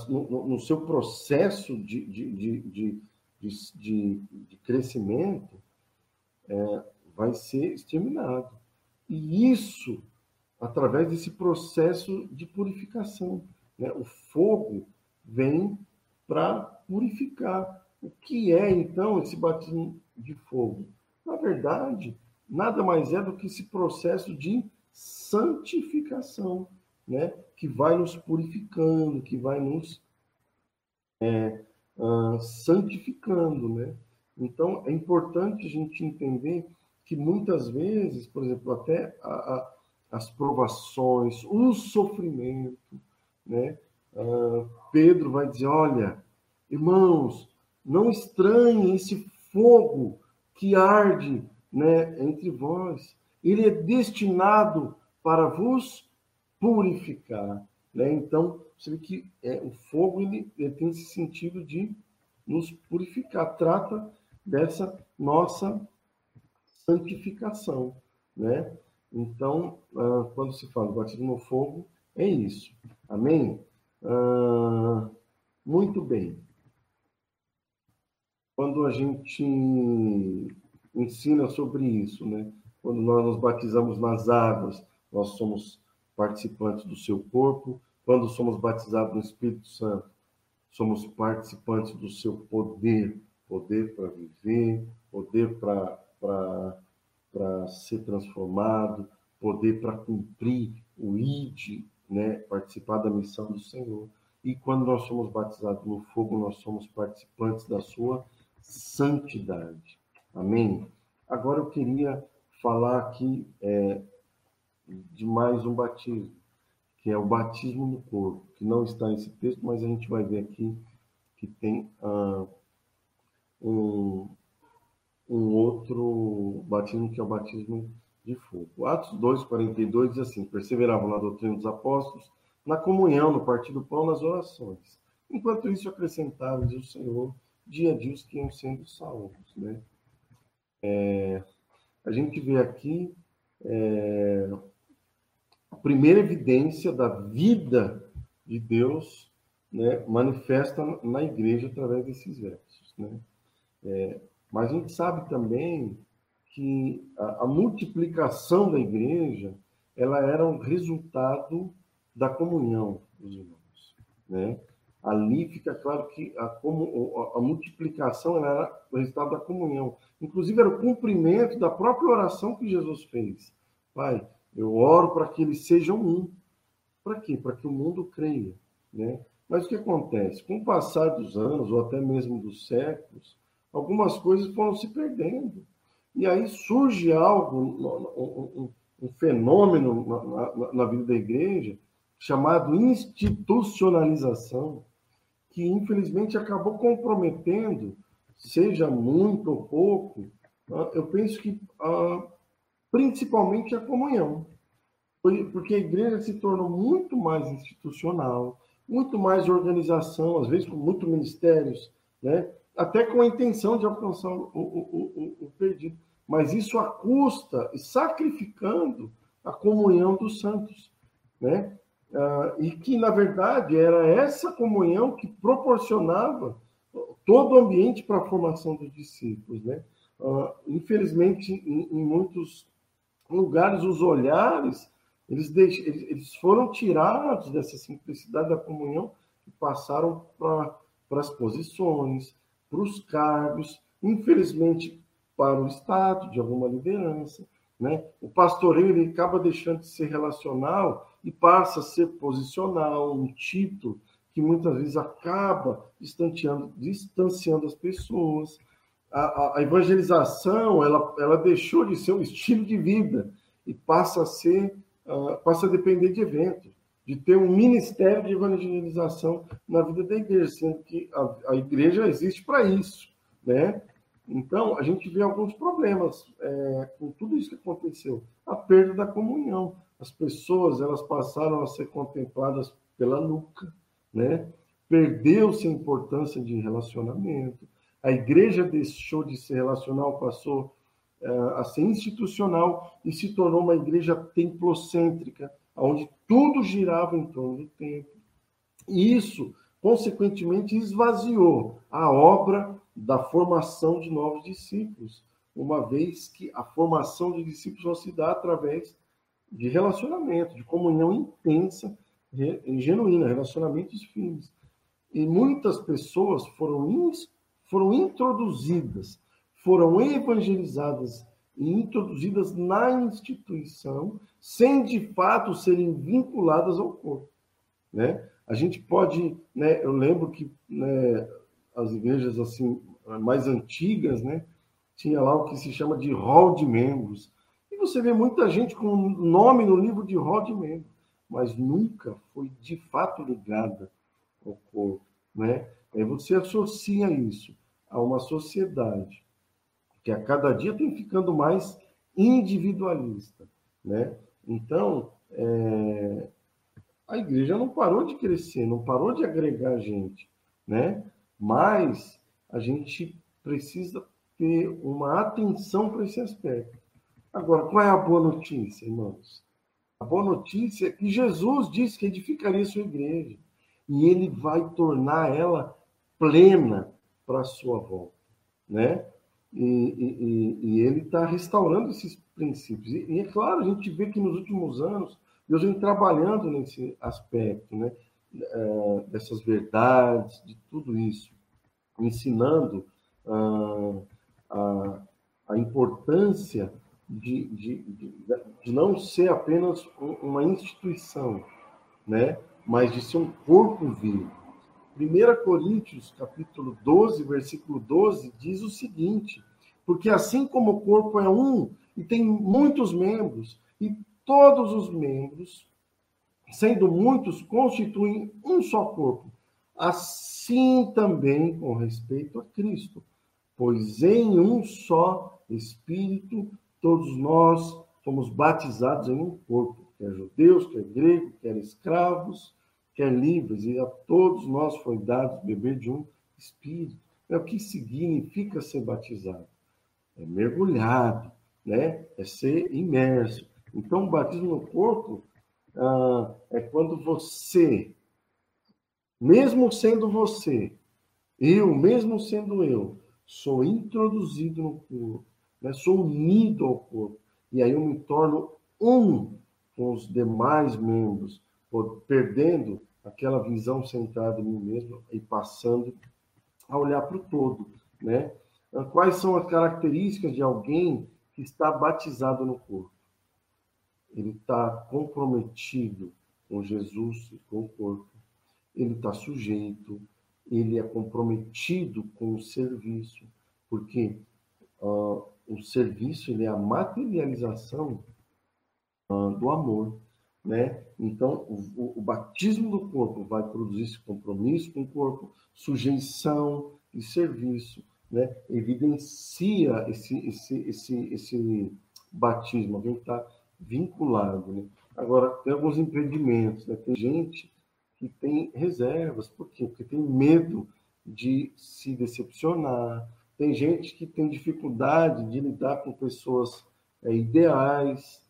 no, no, seu processo de, de, de, de crescimento, é, vai ser exterminado. E isso através desse processo de purificação. Né? O fogo vem para purificar O que é, então, esse batismo de fogo? Na verdade, nada mais é do que esse processo de santificação, né? que vai nos purificando, que vai nos é, uh, santificando. Né? Então, é importante a gente entender que muitas vezes, por exemplo, até a, a, as provações, o sofrimento, né? Uh, Pedro vai dizer: olha, irmãos, não estranhem esse fogo que arde né, entre vós. Ele é destinado para vos purificar. Né? Então, você vê que é, o fogo ele, ele tem esse sentido de nos purificar, trata dessa nossa santificação. Né? Então, ah, quando se fala do batismo no fogo, é isso. Amém? Ah, muito bem. Quando a gente ensina sobre isso, né? Quando nós nos batizamos nas águas, nós somos participantes do seu corpo. Quando somos batizados no Espírito Santo, somos participantes do seu poder, poder para viver, poder para ser transformado, poder para cumprir o ID, né? participar da missão do Senhor. E quando nós somos batizados no fogo, nós somos participantes da sua santidade. Amém? Agora eu queria falar aqui é, de mais um batismo, que é o batismo no corpo, que não está nesse texto, mas a gente vai ver aqui que tem ah, um, um outro batismo, que é o batismo de fogo. Atos 2, 42 diz assim: perseveravam na doutrina dos apóstolos, na comunhão, no partir do pão, nas orações. Enquanto isso, acrescentava o Senhor dia a dia os que iam sendo salvos. Né? É, a gente vê aqui é, a primeira evidência da vida de Deus né, manifesta na igreja através desses versos. Né? É, mas a gente sabe também que a, a, multiplicação da igreja ela era um resultado da comunhão dos irmãos. Né? Ali fica claro que a, a, a multiplicação era o resultado da comunhão. Inclusive, era o cumprimento da própria oração que Jesus fez. Pai, eu oro para que eles sejam um. Para quê? Para que o mundo creia. Né? Mas o que acontece? Com o passar dos anos, ou até mesmo dos séculos, algumas coisas foram se perdendo. E aí surge algo, um fenômeno na, na, na vida da igreja, chamado institucionalização que infelizmente acabou comprometendo, seja muito ou pouco, ah, eu penso que ah, principalmente a comunhão. Porque a igreja se tornou muito mais institucional, muito mais organização, às vezes com muitos ministérios, né? até com a intenção de alcançar o, o, o, o perdido. Mas isso a custa e sacrificando a comunhão dos santos. Né? Uh, e que, na verdade, era essa comunhão que proporcionava todo o ambiente para a formação dos discípulos. Né? Uh, infelizmente, em, em, muitos lugares, os olhares eles, deix... eles foram tirados dessa simplicidade da comunhão e passaram para as posições, para os cargos, infelizmente, para o Estado, de alguma liderança. Né? O pastoreio ele acaba deixando de ser relacional e passa a ser posicional, um título que muitas vezes acaba distanciando, distanciando as pessoas. A, a, a, evangelização ela, ela deixou de ser um estilo de vida e passa a ser uh, passa a depender de eventos, de ter um ministério de evangelização na vida da igreja, sendo que a, a igreja existe para isso, né? Então, a gente vê alguns problemas é, com tudo isso que aconteceu. A perda da comunhão. As pessoas elas passaram a ser contempladas pela nuca, né? Perdeu-se a importância de relacionamento. A igreja deixou de ser relacional, passou é, a ser institucional e se tornou uma igreja templocêntrica, onde tudo girava em torno do templo. E isso, consequentemente, esvaziou a obra da formação de novos discípulos, uma vez que a formação de discípulos só se dá através de relacionamento, de comunhão intensa e genuína, relacionamentos firmes. E muitas pessoas foram foram introduzidas, foram evangelizadas e introduzidas na instituição, sem de fato serem vinculadas ao corpo. Né? A gente pode, né, eu lembro que né, as igrejas assim mais antigas, né, tinha lá o que se chama de rol de membros. Você vê muita gente com nome no livro de de membros, mas nunca foi de fato ligada ao corpo, né? Aí você associa isso a uma sociedade que a cada dia tem ficando mais individualista, né? Então, é... a igreja não parou de crescer, não parou de agregar gente, né? Mas a gente precisa ter uma atenção para esse aspecto. Agora, qual é a boa notícia, irmãos? A boa notícia é que Jesus disse que edificaria sua igreja e ele vai tornar ela plena para a sua volta, né? E, e, e ele está restaurando esses princípios. E, e, é claro, a gente vê que nos últimos anos Deus vem trabalhando nesse aspecto, né? É, dessas verdades, de tudo isso, ensinando ah, a, a importância de, de, de, de, não ser apenas uma instituição, né? mas de ser um corpo vivo. 1 Coríntios, capítulo 12, versículo 12, diz o seguinte: Porque assim como o corpo é um e tem muitos membros, e todos os membros, sendo muitos, constituem um só corpo, assim também com respeito a Cristo. Pois em um só Espírito todos nós fomos batizados em um corpo, quer judeus, quer gregos, quer escravos, quer livres, e a todos nós foi dado beber de um Espírito. É o que significa ser batizado? É mergulhado, né? É ser imerso. Então, o batismo no corpo ah, é quando você, mesmo sendo você, eu, mesmo sendo eu, sou introduzido no corpo, né? sou unido ao corpo, e aí eu me torno um com os demais membros, perdendo aquela visão centrada em mim mesmo e passando a olhar para o todo, né? Quais são as características de alguém que está batizado no corpo? Ele está comprometido com Jesus e com o corpo. Ele está sujeito, ele é comprometido com o serviço, porque uh, o serviço ele é a materialização uh, do amor, né? Então, o, o, batismo do corpo vai produzir esse compromisso com o corpo, sujeição e serviço, né? Evidencia esse, esse, esse, esse batismo, alguém está vinculado, né? Agora, tem alguns impedimentos, né? Tem gente que tem reservas. Por quê? Porque tem medo de se decepcionar. Tem gente que tem dificuldade de lidar com pessoas é, ideais,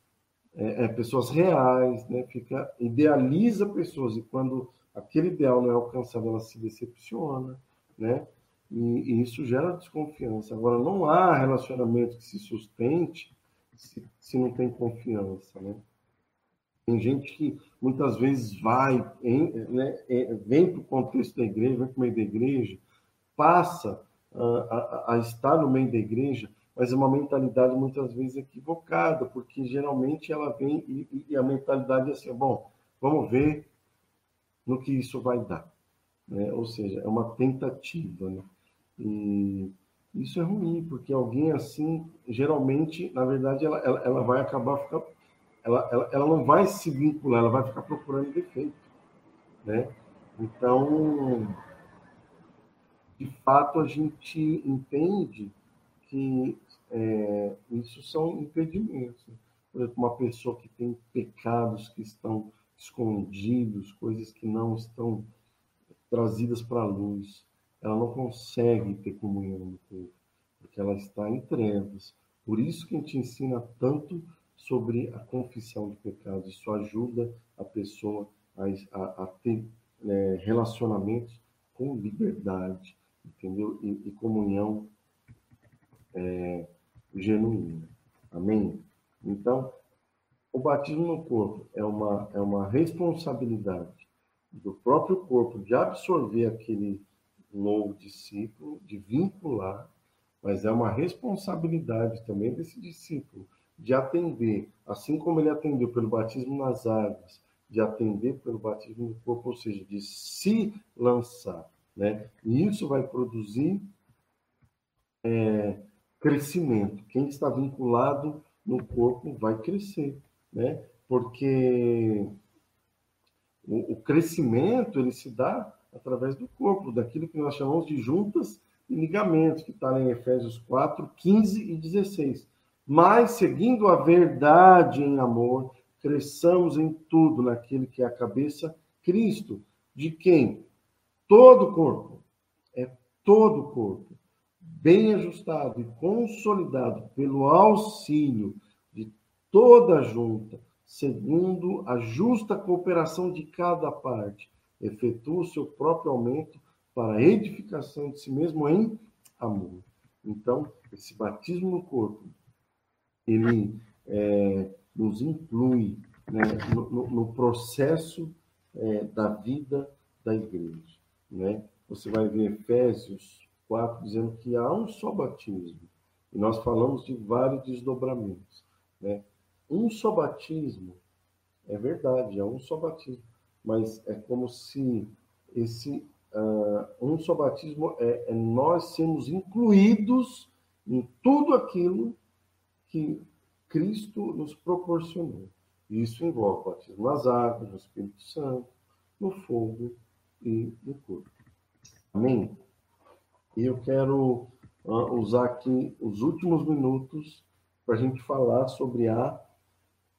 é, é, pessoas reais, né? Fica, idealiza pessoas e quando aquele ideal não é alcançado, ela se decepciona, né? E, e isso gera desconfiança. Agora, não há relacionamento que se sustente se, se não tem confiança, né? Tem gente que muitas vezes vai, em, né, vem para o contexto da igreja, vem para o meio da igreja, passa a, a, estar no meio da igreja, mas é uma mentalidade muitas vezes equivocada, porque geralmente ela vem e, e a mentalidade é assim, bom, vamos ver no que isso vai dar. Né? Ou seja, é uma tentativa. Né? E isso é ruim, porque alguém assim, geralmente, na verdade, ela, ela, ela vai acabar ficando ela, ela, ela não vai se vincular, ela vai ficar procurando defeito, né? Então, de fato, a gente entende que é, isso são impedimentos. Por exemplo, uma pessoa que tem pecados que estão escondidos, coisas que não estão trazidas para a luz, ela não consegue ter comunhão no corpo, porque ela está em trevas. Por isso que a gente ensina tanto sobre a confissão de pecados. Isso ajuda a pessoa a, a, a ter né, relacionamentos com liberdade, entendeu? E, e comunhão é, genuína. Amém? Então, o batismo no corpo é uma, é uma responsabilidade do próprio corpo de absorver aquele novo discípulo, de vincular, mas é uma responsabilidade também desse discípulo de atender, assim como ele atendeu pelo batismo nas águas, de atender pelo batismo no corpo, ou seja, de se lançar. Né? E isso vai produzir é, crescimento. Quem está vinculado no corpo vai crescer, né? porque o, o crescimento ele se dá através do corpo, daquilo que nós chamamos de juntas e ligamentos, que está em Efésios 4, 15 e 16. Mas, seguindo a verdade em amor, cresçamos em tudo naquele que é a cabeça, Cristo, de quem todo o corpo, é todo o corpo, bem ajustado e consolidado pelo auxílio de toda a junta, segundo a justa cooperação de cada parte, efetua o seu próprio aumento para a edificação de si mesmo em amor. Então, esse batismo no corpo, ele é, nos inclui né, no, no, processo é, da vida da igreja. Né? Você vai ver Efésios 4 dizendo que há um só batismo. E nós falamos de vários desdobramentos. Né? Um só batismo, é verdade, é um só batismo. Mas é como se esse uh, um só batismo é, é nós sermos incluídos em tudo aquilo que Cristo nos proporcionou. Isso envolve o batismo nas águas, no Espírito Santo, no fogo e no corpo. Amém? E eu quero uh, usar aqui os últimos minutos para a gente falar sobre a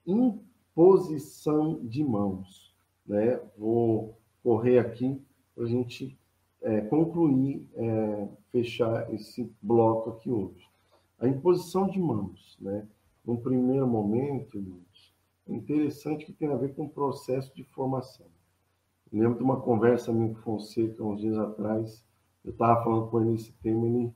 imposição de mãos. Né? Vou correr aqui para a gente é, concluir, é, fechar esse bloco aqui hoje. A imposição de mãos, né? Num primeiro momento, é interessante que tem a ver com o processo de formação. Lembro de uma conversa minha com Fonseca, uns dias atrás, eu estava falando com ele esse tema, ele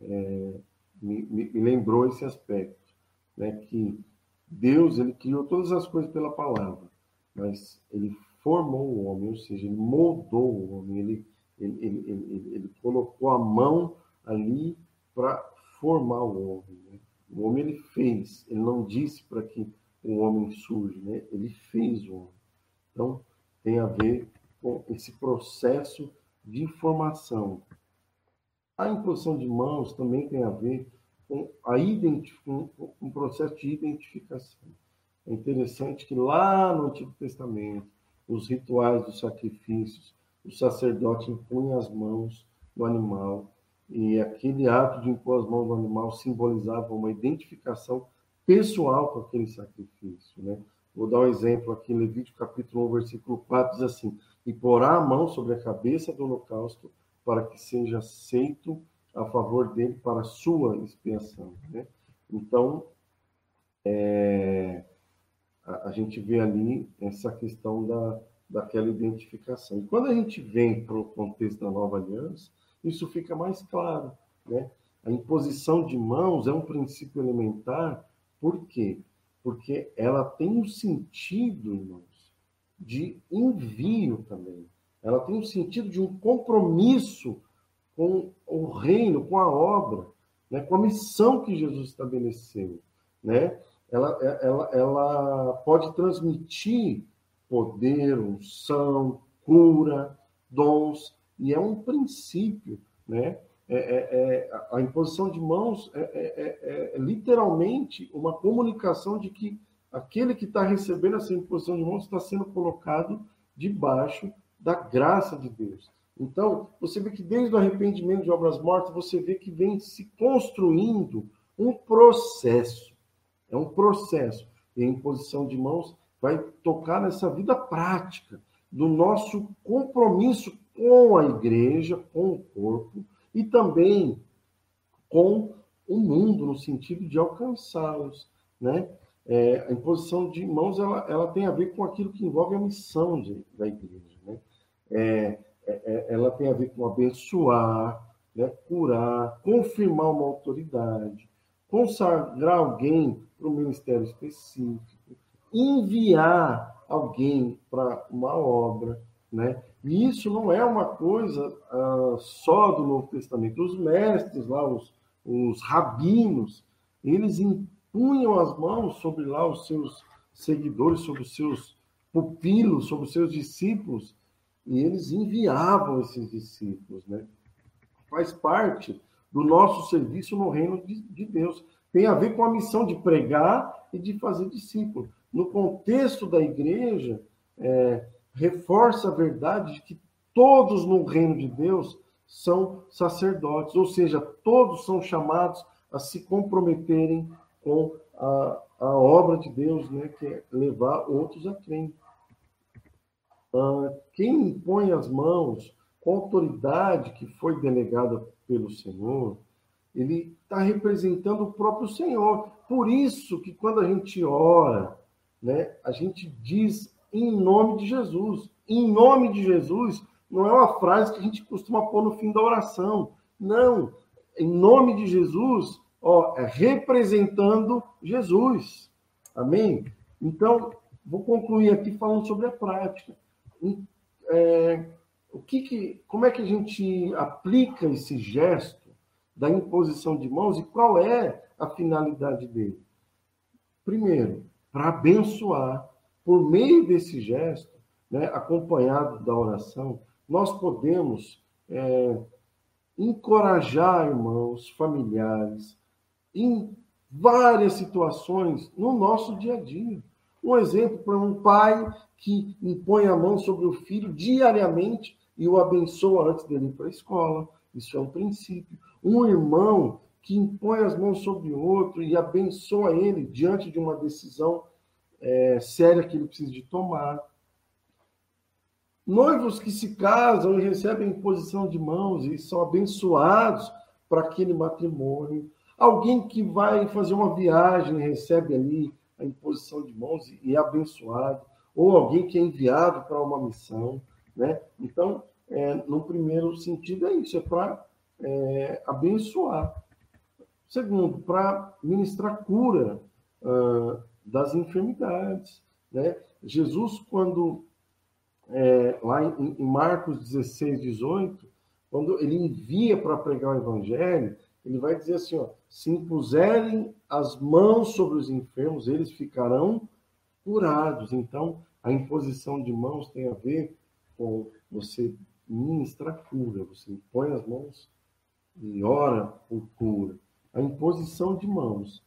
é, me, me, me, lembrou esse aspecto, né? Que Deus, ele criou todas as coisas pela palavra, mas ele formou o homem, ou seja, ele moldou o homem, ele, ele, ele, ele, ele colocou a mão ali para formar o homem. Né? O homem ele fez, ele não disse para que o homem surge, né? ele fez o homem. Então, tem a ver com esse processo de formação. A imposição de mãos também tem a ver com a com, o processo de identificação. É interessante que lá no Antigo Testamento, os rituais dos sacrifícios, o sacerdote impunha as mãos no animal e aquele ato de impor as mãos no animal simbolizava uma identificação pessoal com aquele sacrifício, né? Vou dar um exemplo aqui, Levítico capítulo 1, versículo 4, diz assim, e porá a mão sobre a cabeça do holocausto para que seja aceito a favor dele para sua expiação, né? Então, é, a, a gente vê ali essa questão da, daquela identificação. E quando a gente vem para o contexto da nova aliança, isso fica mais claro. Né? A imposição de mãos é um princípio elementar, por quê? Porque ela tem um sentido, irmãos, de envio também. Ela tem um sentido de um compromisso com o reino, com a obra, né? com a missão que Jesus estabeleceu. Né? ela, ela, ela pode transmitir poder, unção, cura, dons, e é um princípio, né? É, é, é, a imposição de mãos é, é, é, é, literalmente uma comunicação de que aquele que está recebendo essa imposição de mãos está sendo colocado debaixo da graça de Deus. Então, você vê que desde o arrependimento de obras mortas, você vê que vem se construindo um processo é um processo. E a imposição de mãos vai tocar nessa vida prática do nosso compromisso com a igreja, com o corpo e também com o mundo, no sentido de alcançá-los. Né? É, a imposição de mãos ela, ela tem a ver com aquilo que envolve a missão de, da igreja. Né? É, é, é ela tem a ver com abençoar, né? curar, confirmar uma autoridade, consagrar alguém para um ministério específico, enviar alguém para uma obra, né? E isso não é uma coisa uh, só do Novo Testamento. Os mestres lá, os, os rabinos, eles impunham as mãos sobre lá os seus seguidores, sobre os seus pupilos, sobre os seus discípulos, e eles enviavam esses discípulos, né? Faz parte do nosso serviço no reino de, de Deus. Tem a ver com a missão de pregar e de fazer discípulo. No contexto da igreja, é, reforça a verdade de que todos no reino de Deus são sacerdotes, ou seja, todos são chamados a se comprometerem com a, a obra de Deus, né, que é levar outros a crer. Ah, quem impõe as mãos com a autoridade que foi delegada pelo Senhor, ele está representando o próprio Senhor. Por isso que quando a gente ora, né, a gente diz em nome de Jesus. Em nome de Jesus não é uma frase que a gente costuma pôr no fim da oração. Não. Em nome de Jesus, ó, é representando Jesus. Amém? Então, vou concluir aqui falando sobre a prática. É, o que, que como é que a gente aplica esse gesto da imposição de mãos e qual é a finalidade dele? Primeiro, para abençoar por meio desse gesto, né, acompanhado da oração, nós podemos é, encorajar irmãos, familiares, em várias situações no nosso dia a dia. Um exemplo para um pai que impõe a mão sobre o filho diariamente e o abençoa antes dele ir para a escola. Isso é um princípio. Um irmão que impõe as mãos sobre o outro e abençoa ele diante de uma decisão é, séria que ele precisa de tomar. Noivos que se casam e recebem imposição de mãos e são abençoados para aquele matrimônio. Alguém que vai fazer uma viagem e recebe ali a imposição de mãos e é abençoado. Ou alguém que é enviado para uma missão. Né? Então, é, no primeiro sentido, é isso: é para é, abençoar. Segundo, para ministrar cura. Uh, das enfermidades. Né? Jesus, quando, é, lá em, em Marcos 16, 18, quando ele envia para pregar o evangelho, ele vai dizer assim: ó, se impuserem as mãos sobre os enfermos, eles ficarão curados. Então, a imposição de mãos tem a ver com você ministrar cura, você impõe as mãos e ora por cura. A imposição de mãos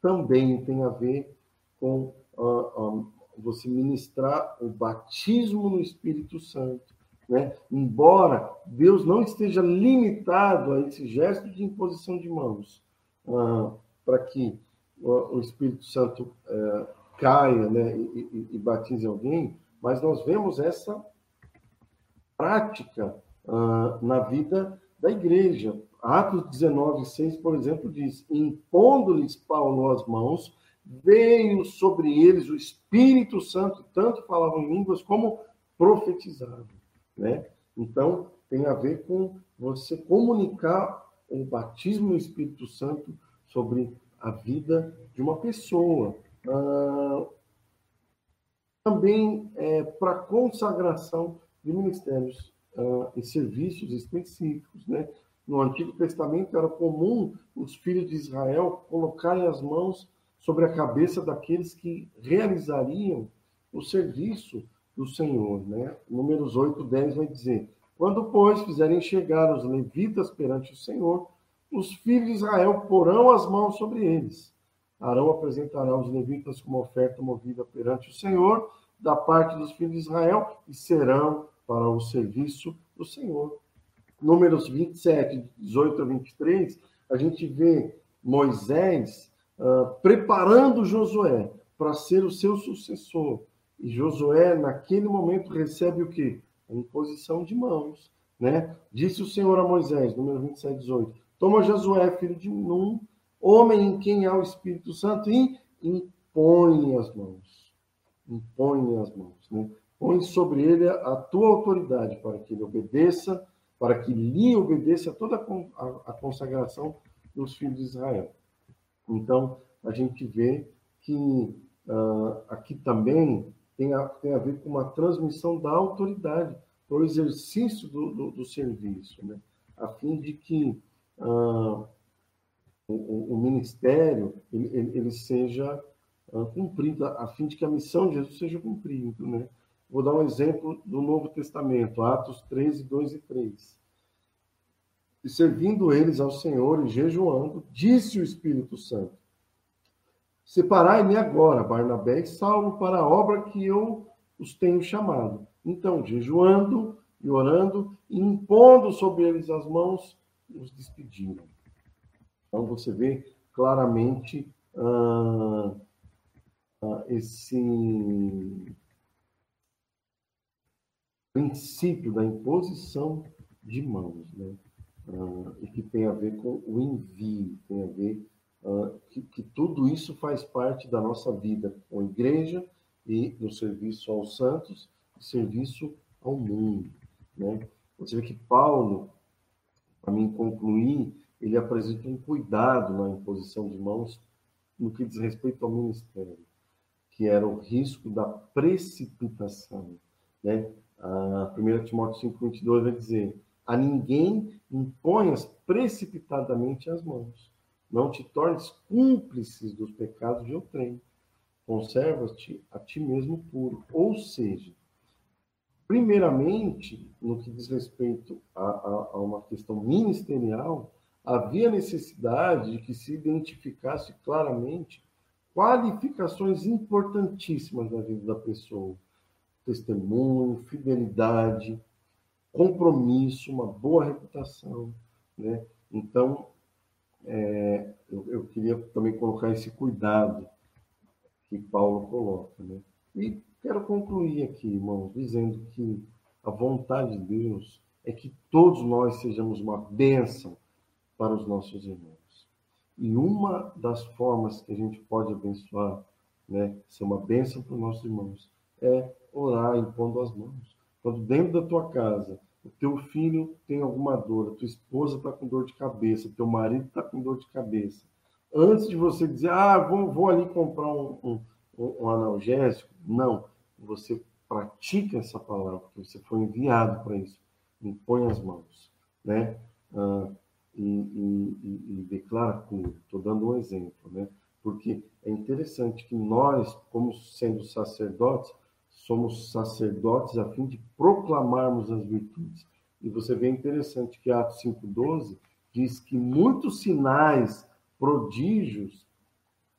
também tem a ver com uh, você ministrar o batismo no Espírito Santo. Né? Embora Deus não esteja limitado a esse gesto de imposição de mãos, uh, para que o, Espírito Santo uh, caia né, e, e, e, batize alguém, mas nós vemos essa prática uh, na vida da igreja. Atos 19, 6, por exemplo, diz: impondo-lhes Paulo as mãos, veio sobre eles o Espírito Santo, tanto falavam línguas como profetizavam, né? Então, tem a ver com você comunicar o batismo no Espírito Santo sobre a vida de uma pessoa. Ah, também é, para consagração de ministérios ah, e serviços específicos, né? No Antigo Testamento era comum os filhos de Israel colocarem as mãos sobre a cabeça daqueles que realizariam o serviço do Senhor. Né? Números 8, 10 vai dizer: Quando, pois, fizerem chegar os levitas perante o Senhor, os filhos de Israel porão as mãos sobre eles. Arão apresentará os levitas como oferta movida perante o Senhor, da parte dos filhos de Israel, e serão para o serviço do Senhor. Números 27, 18 a 23, a gente vê Moisés uh, preparando Josué para ser o seu sucessor. E Josué, naquele momento, recebe o quê? A imposição de mãos. Né? Disse o Senhor a Moisés, número 27, 18: Toma Josué, filho de Num, homem em quem há o Espírito Santo, e impõe as mãos. Impõe as mãos. Né? Põe sobre ele a tua autoridade para que ele obedeça, para que lhe obedeça toda a consagração dos filhos de Israel. Então, a gente vê que uh, aqui também tem a, tem a ver com uma transmissão da autoridade. para o exercício do, do, do, serviço, né? a fim de que ah, o, o, ministério ele, ele, ele seja ah, cumprido, a fim de que a missão de Jesus seja cumprida. Né? Vou dar um exemplo do Novo Testamento, Atos 13, 2 e 3. E servindo eles ao Senhor e jejuando, disse o Espírito Santo: Separai-me agora, Barnabé e Saulo, para a obra que eu os tenho chamado. Então, jejuando e orando, e impondo sobre eles as mãos, os despediram. Então, você vê claramente ah, ah, esse princípio da imposição de mãos, né? Ah, e que tem a ver com o envio, tem a ver ah, que, que tudo isso faz parte da nossa vida com a igreja e no serviço aos santos serviço ao mundo. Né? Você vê que Paulo, para mim concluir, ele apresenta um cuidado na imposição de mãos no que diz respeito ao ministério, que era o risco da precipitação. Né? A 1 Timóteo 5,22 vai dizer: A ninguém imponhas precipitadamente as mãos, não te tornes cúmplices dos pecados de outrem. Conservas-te a ti mesmo puro. Ou seja, primeiramente, no que diz respeito a, a, a uma questão ministerial, havia necessidade de que se identificasse claramente qualificações importantíssimas na vida da pessoa: testemunho, fidelidade, compromisso, uma boa reputação, né? Então, é, eu, eu, queria também colocar esse cuidado que Paulo coloca. Né? E quero concluir aqui, irmãos, dizendo que a vontade de Deus é que todos nós sejamos uma bênção para os nossos irmãos. E uma das formas que a gente pode abençoar, né, ser uma bênção para os nossos irmãos, é orar impondo as mãos. Quando dentro da tua casa o teu filho tem alguma dor, a tua esposa está com dor de cabeça, o teu marido está com dor de cabeça, antes de você dizer, ah, vou, vou ali comprar um, um, um, analgésico, não. Você pratica essa palavra, porque você foi enviado para isso. Impõe as mãos, né? Ah, e, e, e, e, declara cura. Estou dando um exemplo, né? Porque é interessante que nós, como sendo sacerdotes, somos sacerdotes a fim de proclamarmos as virtudes. E você vê interessante que Atos 5,12 diz que muitos sinais prodígios,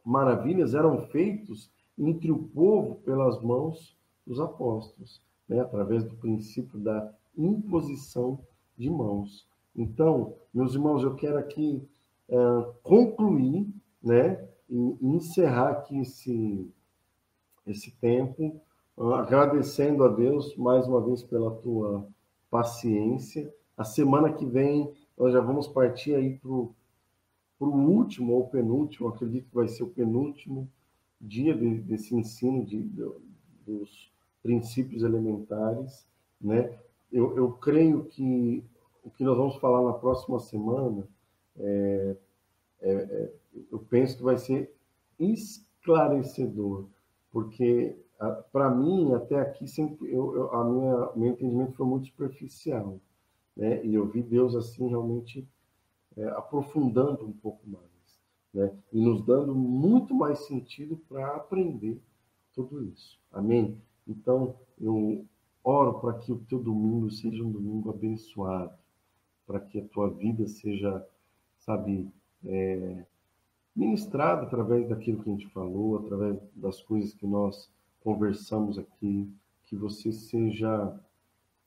maravilhas eram feitos entre o povo pelas mãos dos apóstolos, né? através do princípio da imposição de mãos. Então, meus irmãos, eu quero aqui é, concluir, né, e encerrar aqui esse, esse tempo, agradecendo a Deus mais uma vez pela tua paciência. A semana que vem nós já vamos partir aí para o último ou penúltimo, acredito que vai ser o penúltimo dia de, desse ensino de, de, dos princípios elementares, né? Eu, eu, creio que o que nós vamos falar na próxima semana, é, é, é, eu penso que vai ser esclarecedor, porque para mim até aqui sempre eu, eu, a minha meu entendimento foi muito superficial, né? E eu vi Deus assim realmente é, aprofundando um pouco mais, né? E nos dando muito mais sentido para aprender tudo isso. Amém? Então, eu oro para que o teu domingo seja um domingo abençoado, para que a tua vida seja, sabe, é, ministrada através daquilo que a gente falou, através das coisas que nós conversamos aqui, que você seja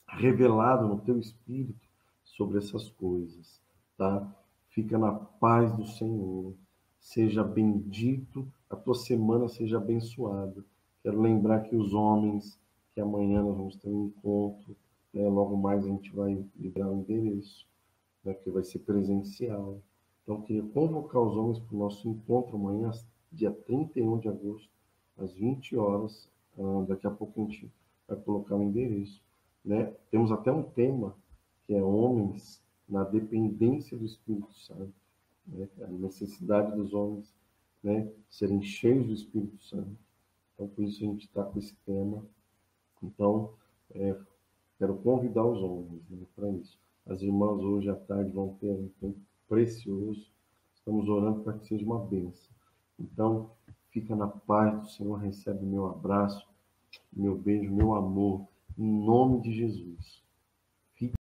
revelado no teu espírito sobre essas coisas tá? Fica na paz do Senhor. Seja bendito, a tua semana seja abençoada. Quero lembrar que os homens, que amanhã nós vamos ter um encontro, né? logo mais a gente vai liberar o endereço, né? que vai ser presencial. Então, queria convocar os homens para o nosso encontro amanhã, dia 31 de agosto, às 20 horas. Uh, daqui a pouco a gente vai colocar o endereço. Né? Temos até um tema, que é Homens na dependência do Espírito Santo, né? a necessidade dos homens né, serem cheios do Espírito Santo. Então, por isso a gente está com esse tema. Então, é, quero convidar os homens né, para isso. As irmãs hoje à tarde vão ter um tempo precioso. Estamos orando para que seja uma bênção. Então, fica na paz do Senhor, recebe meu abraço, meu beijo, meu amor, em nome de Jesus.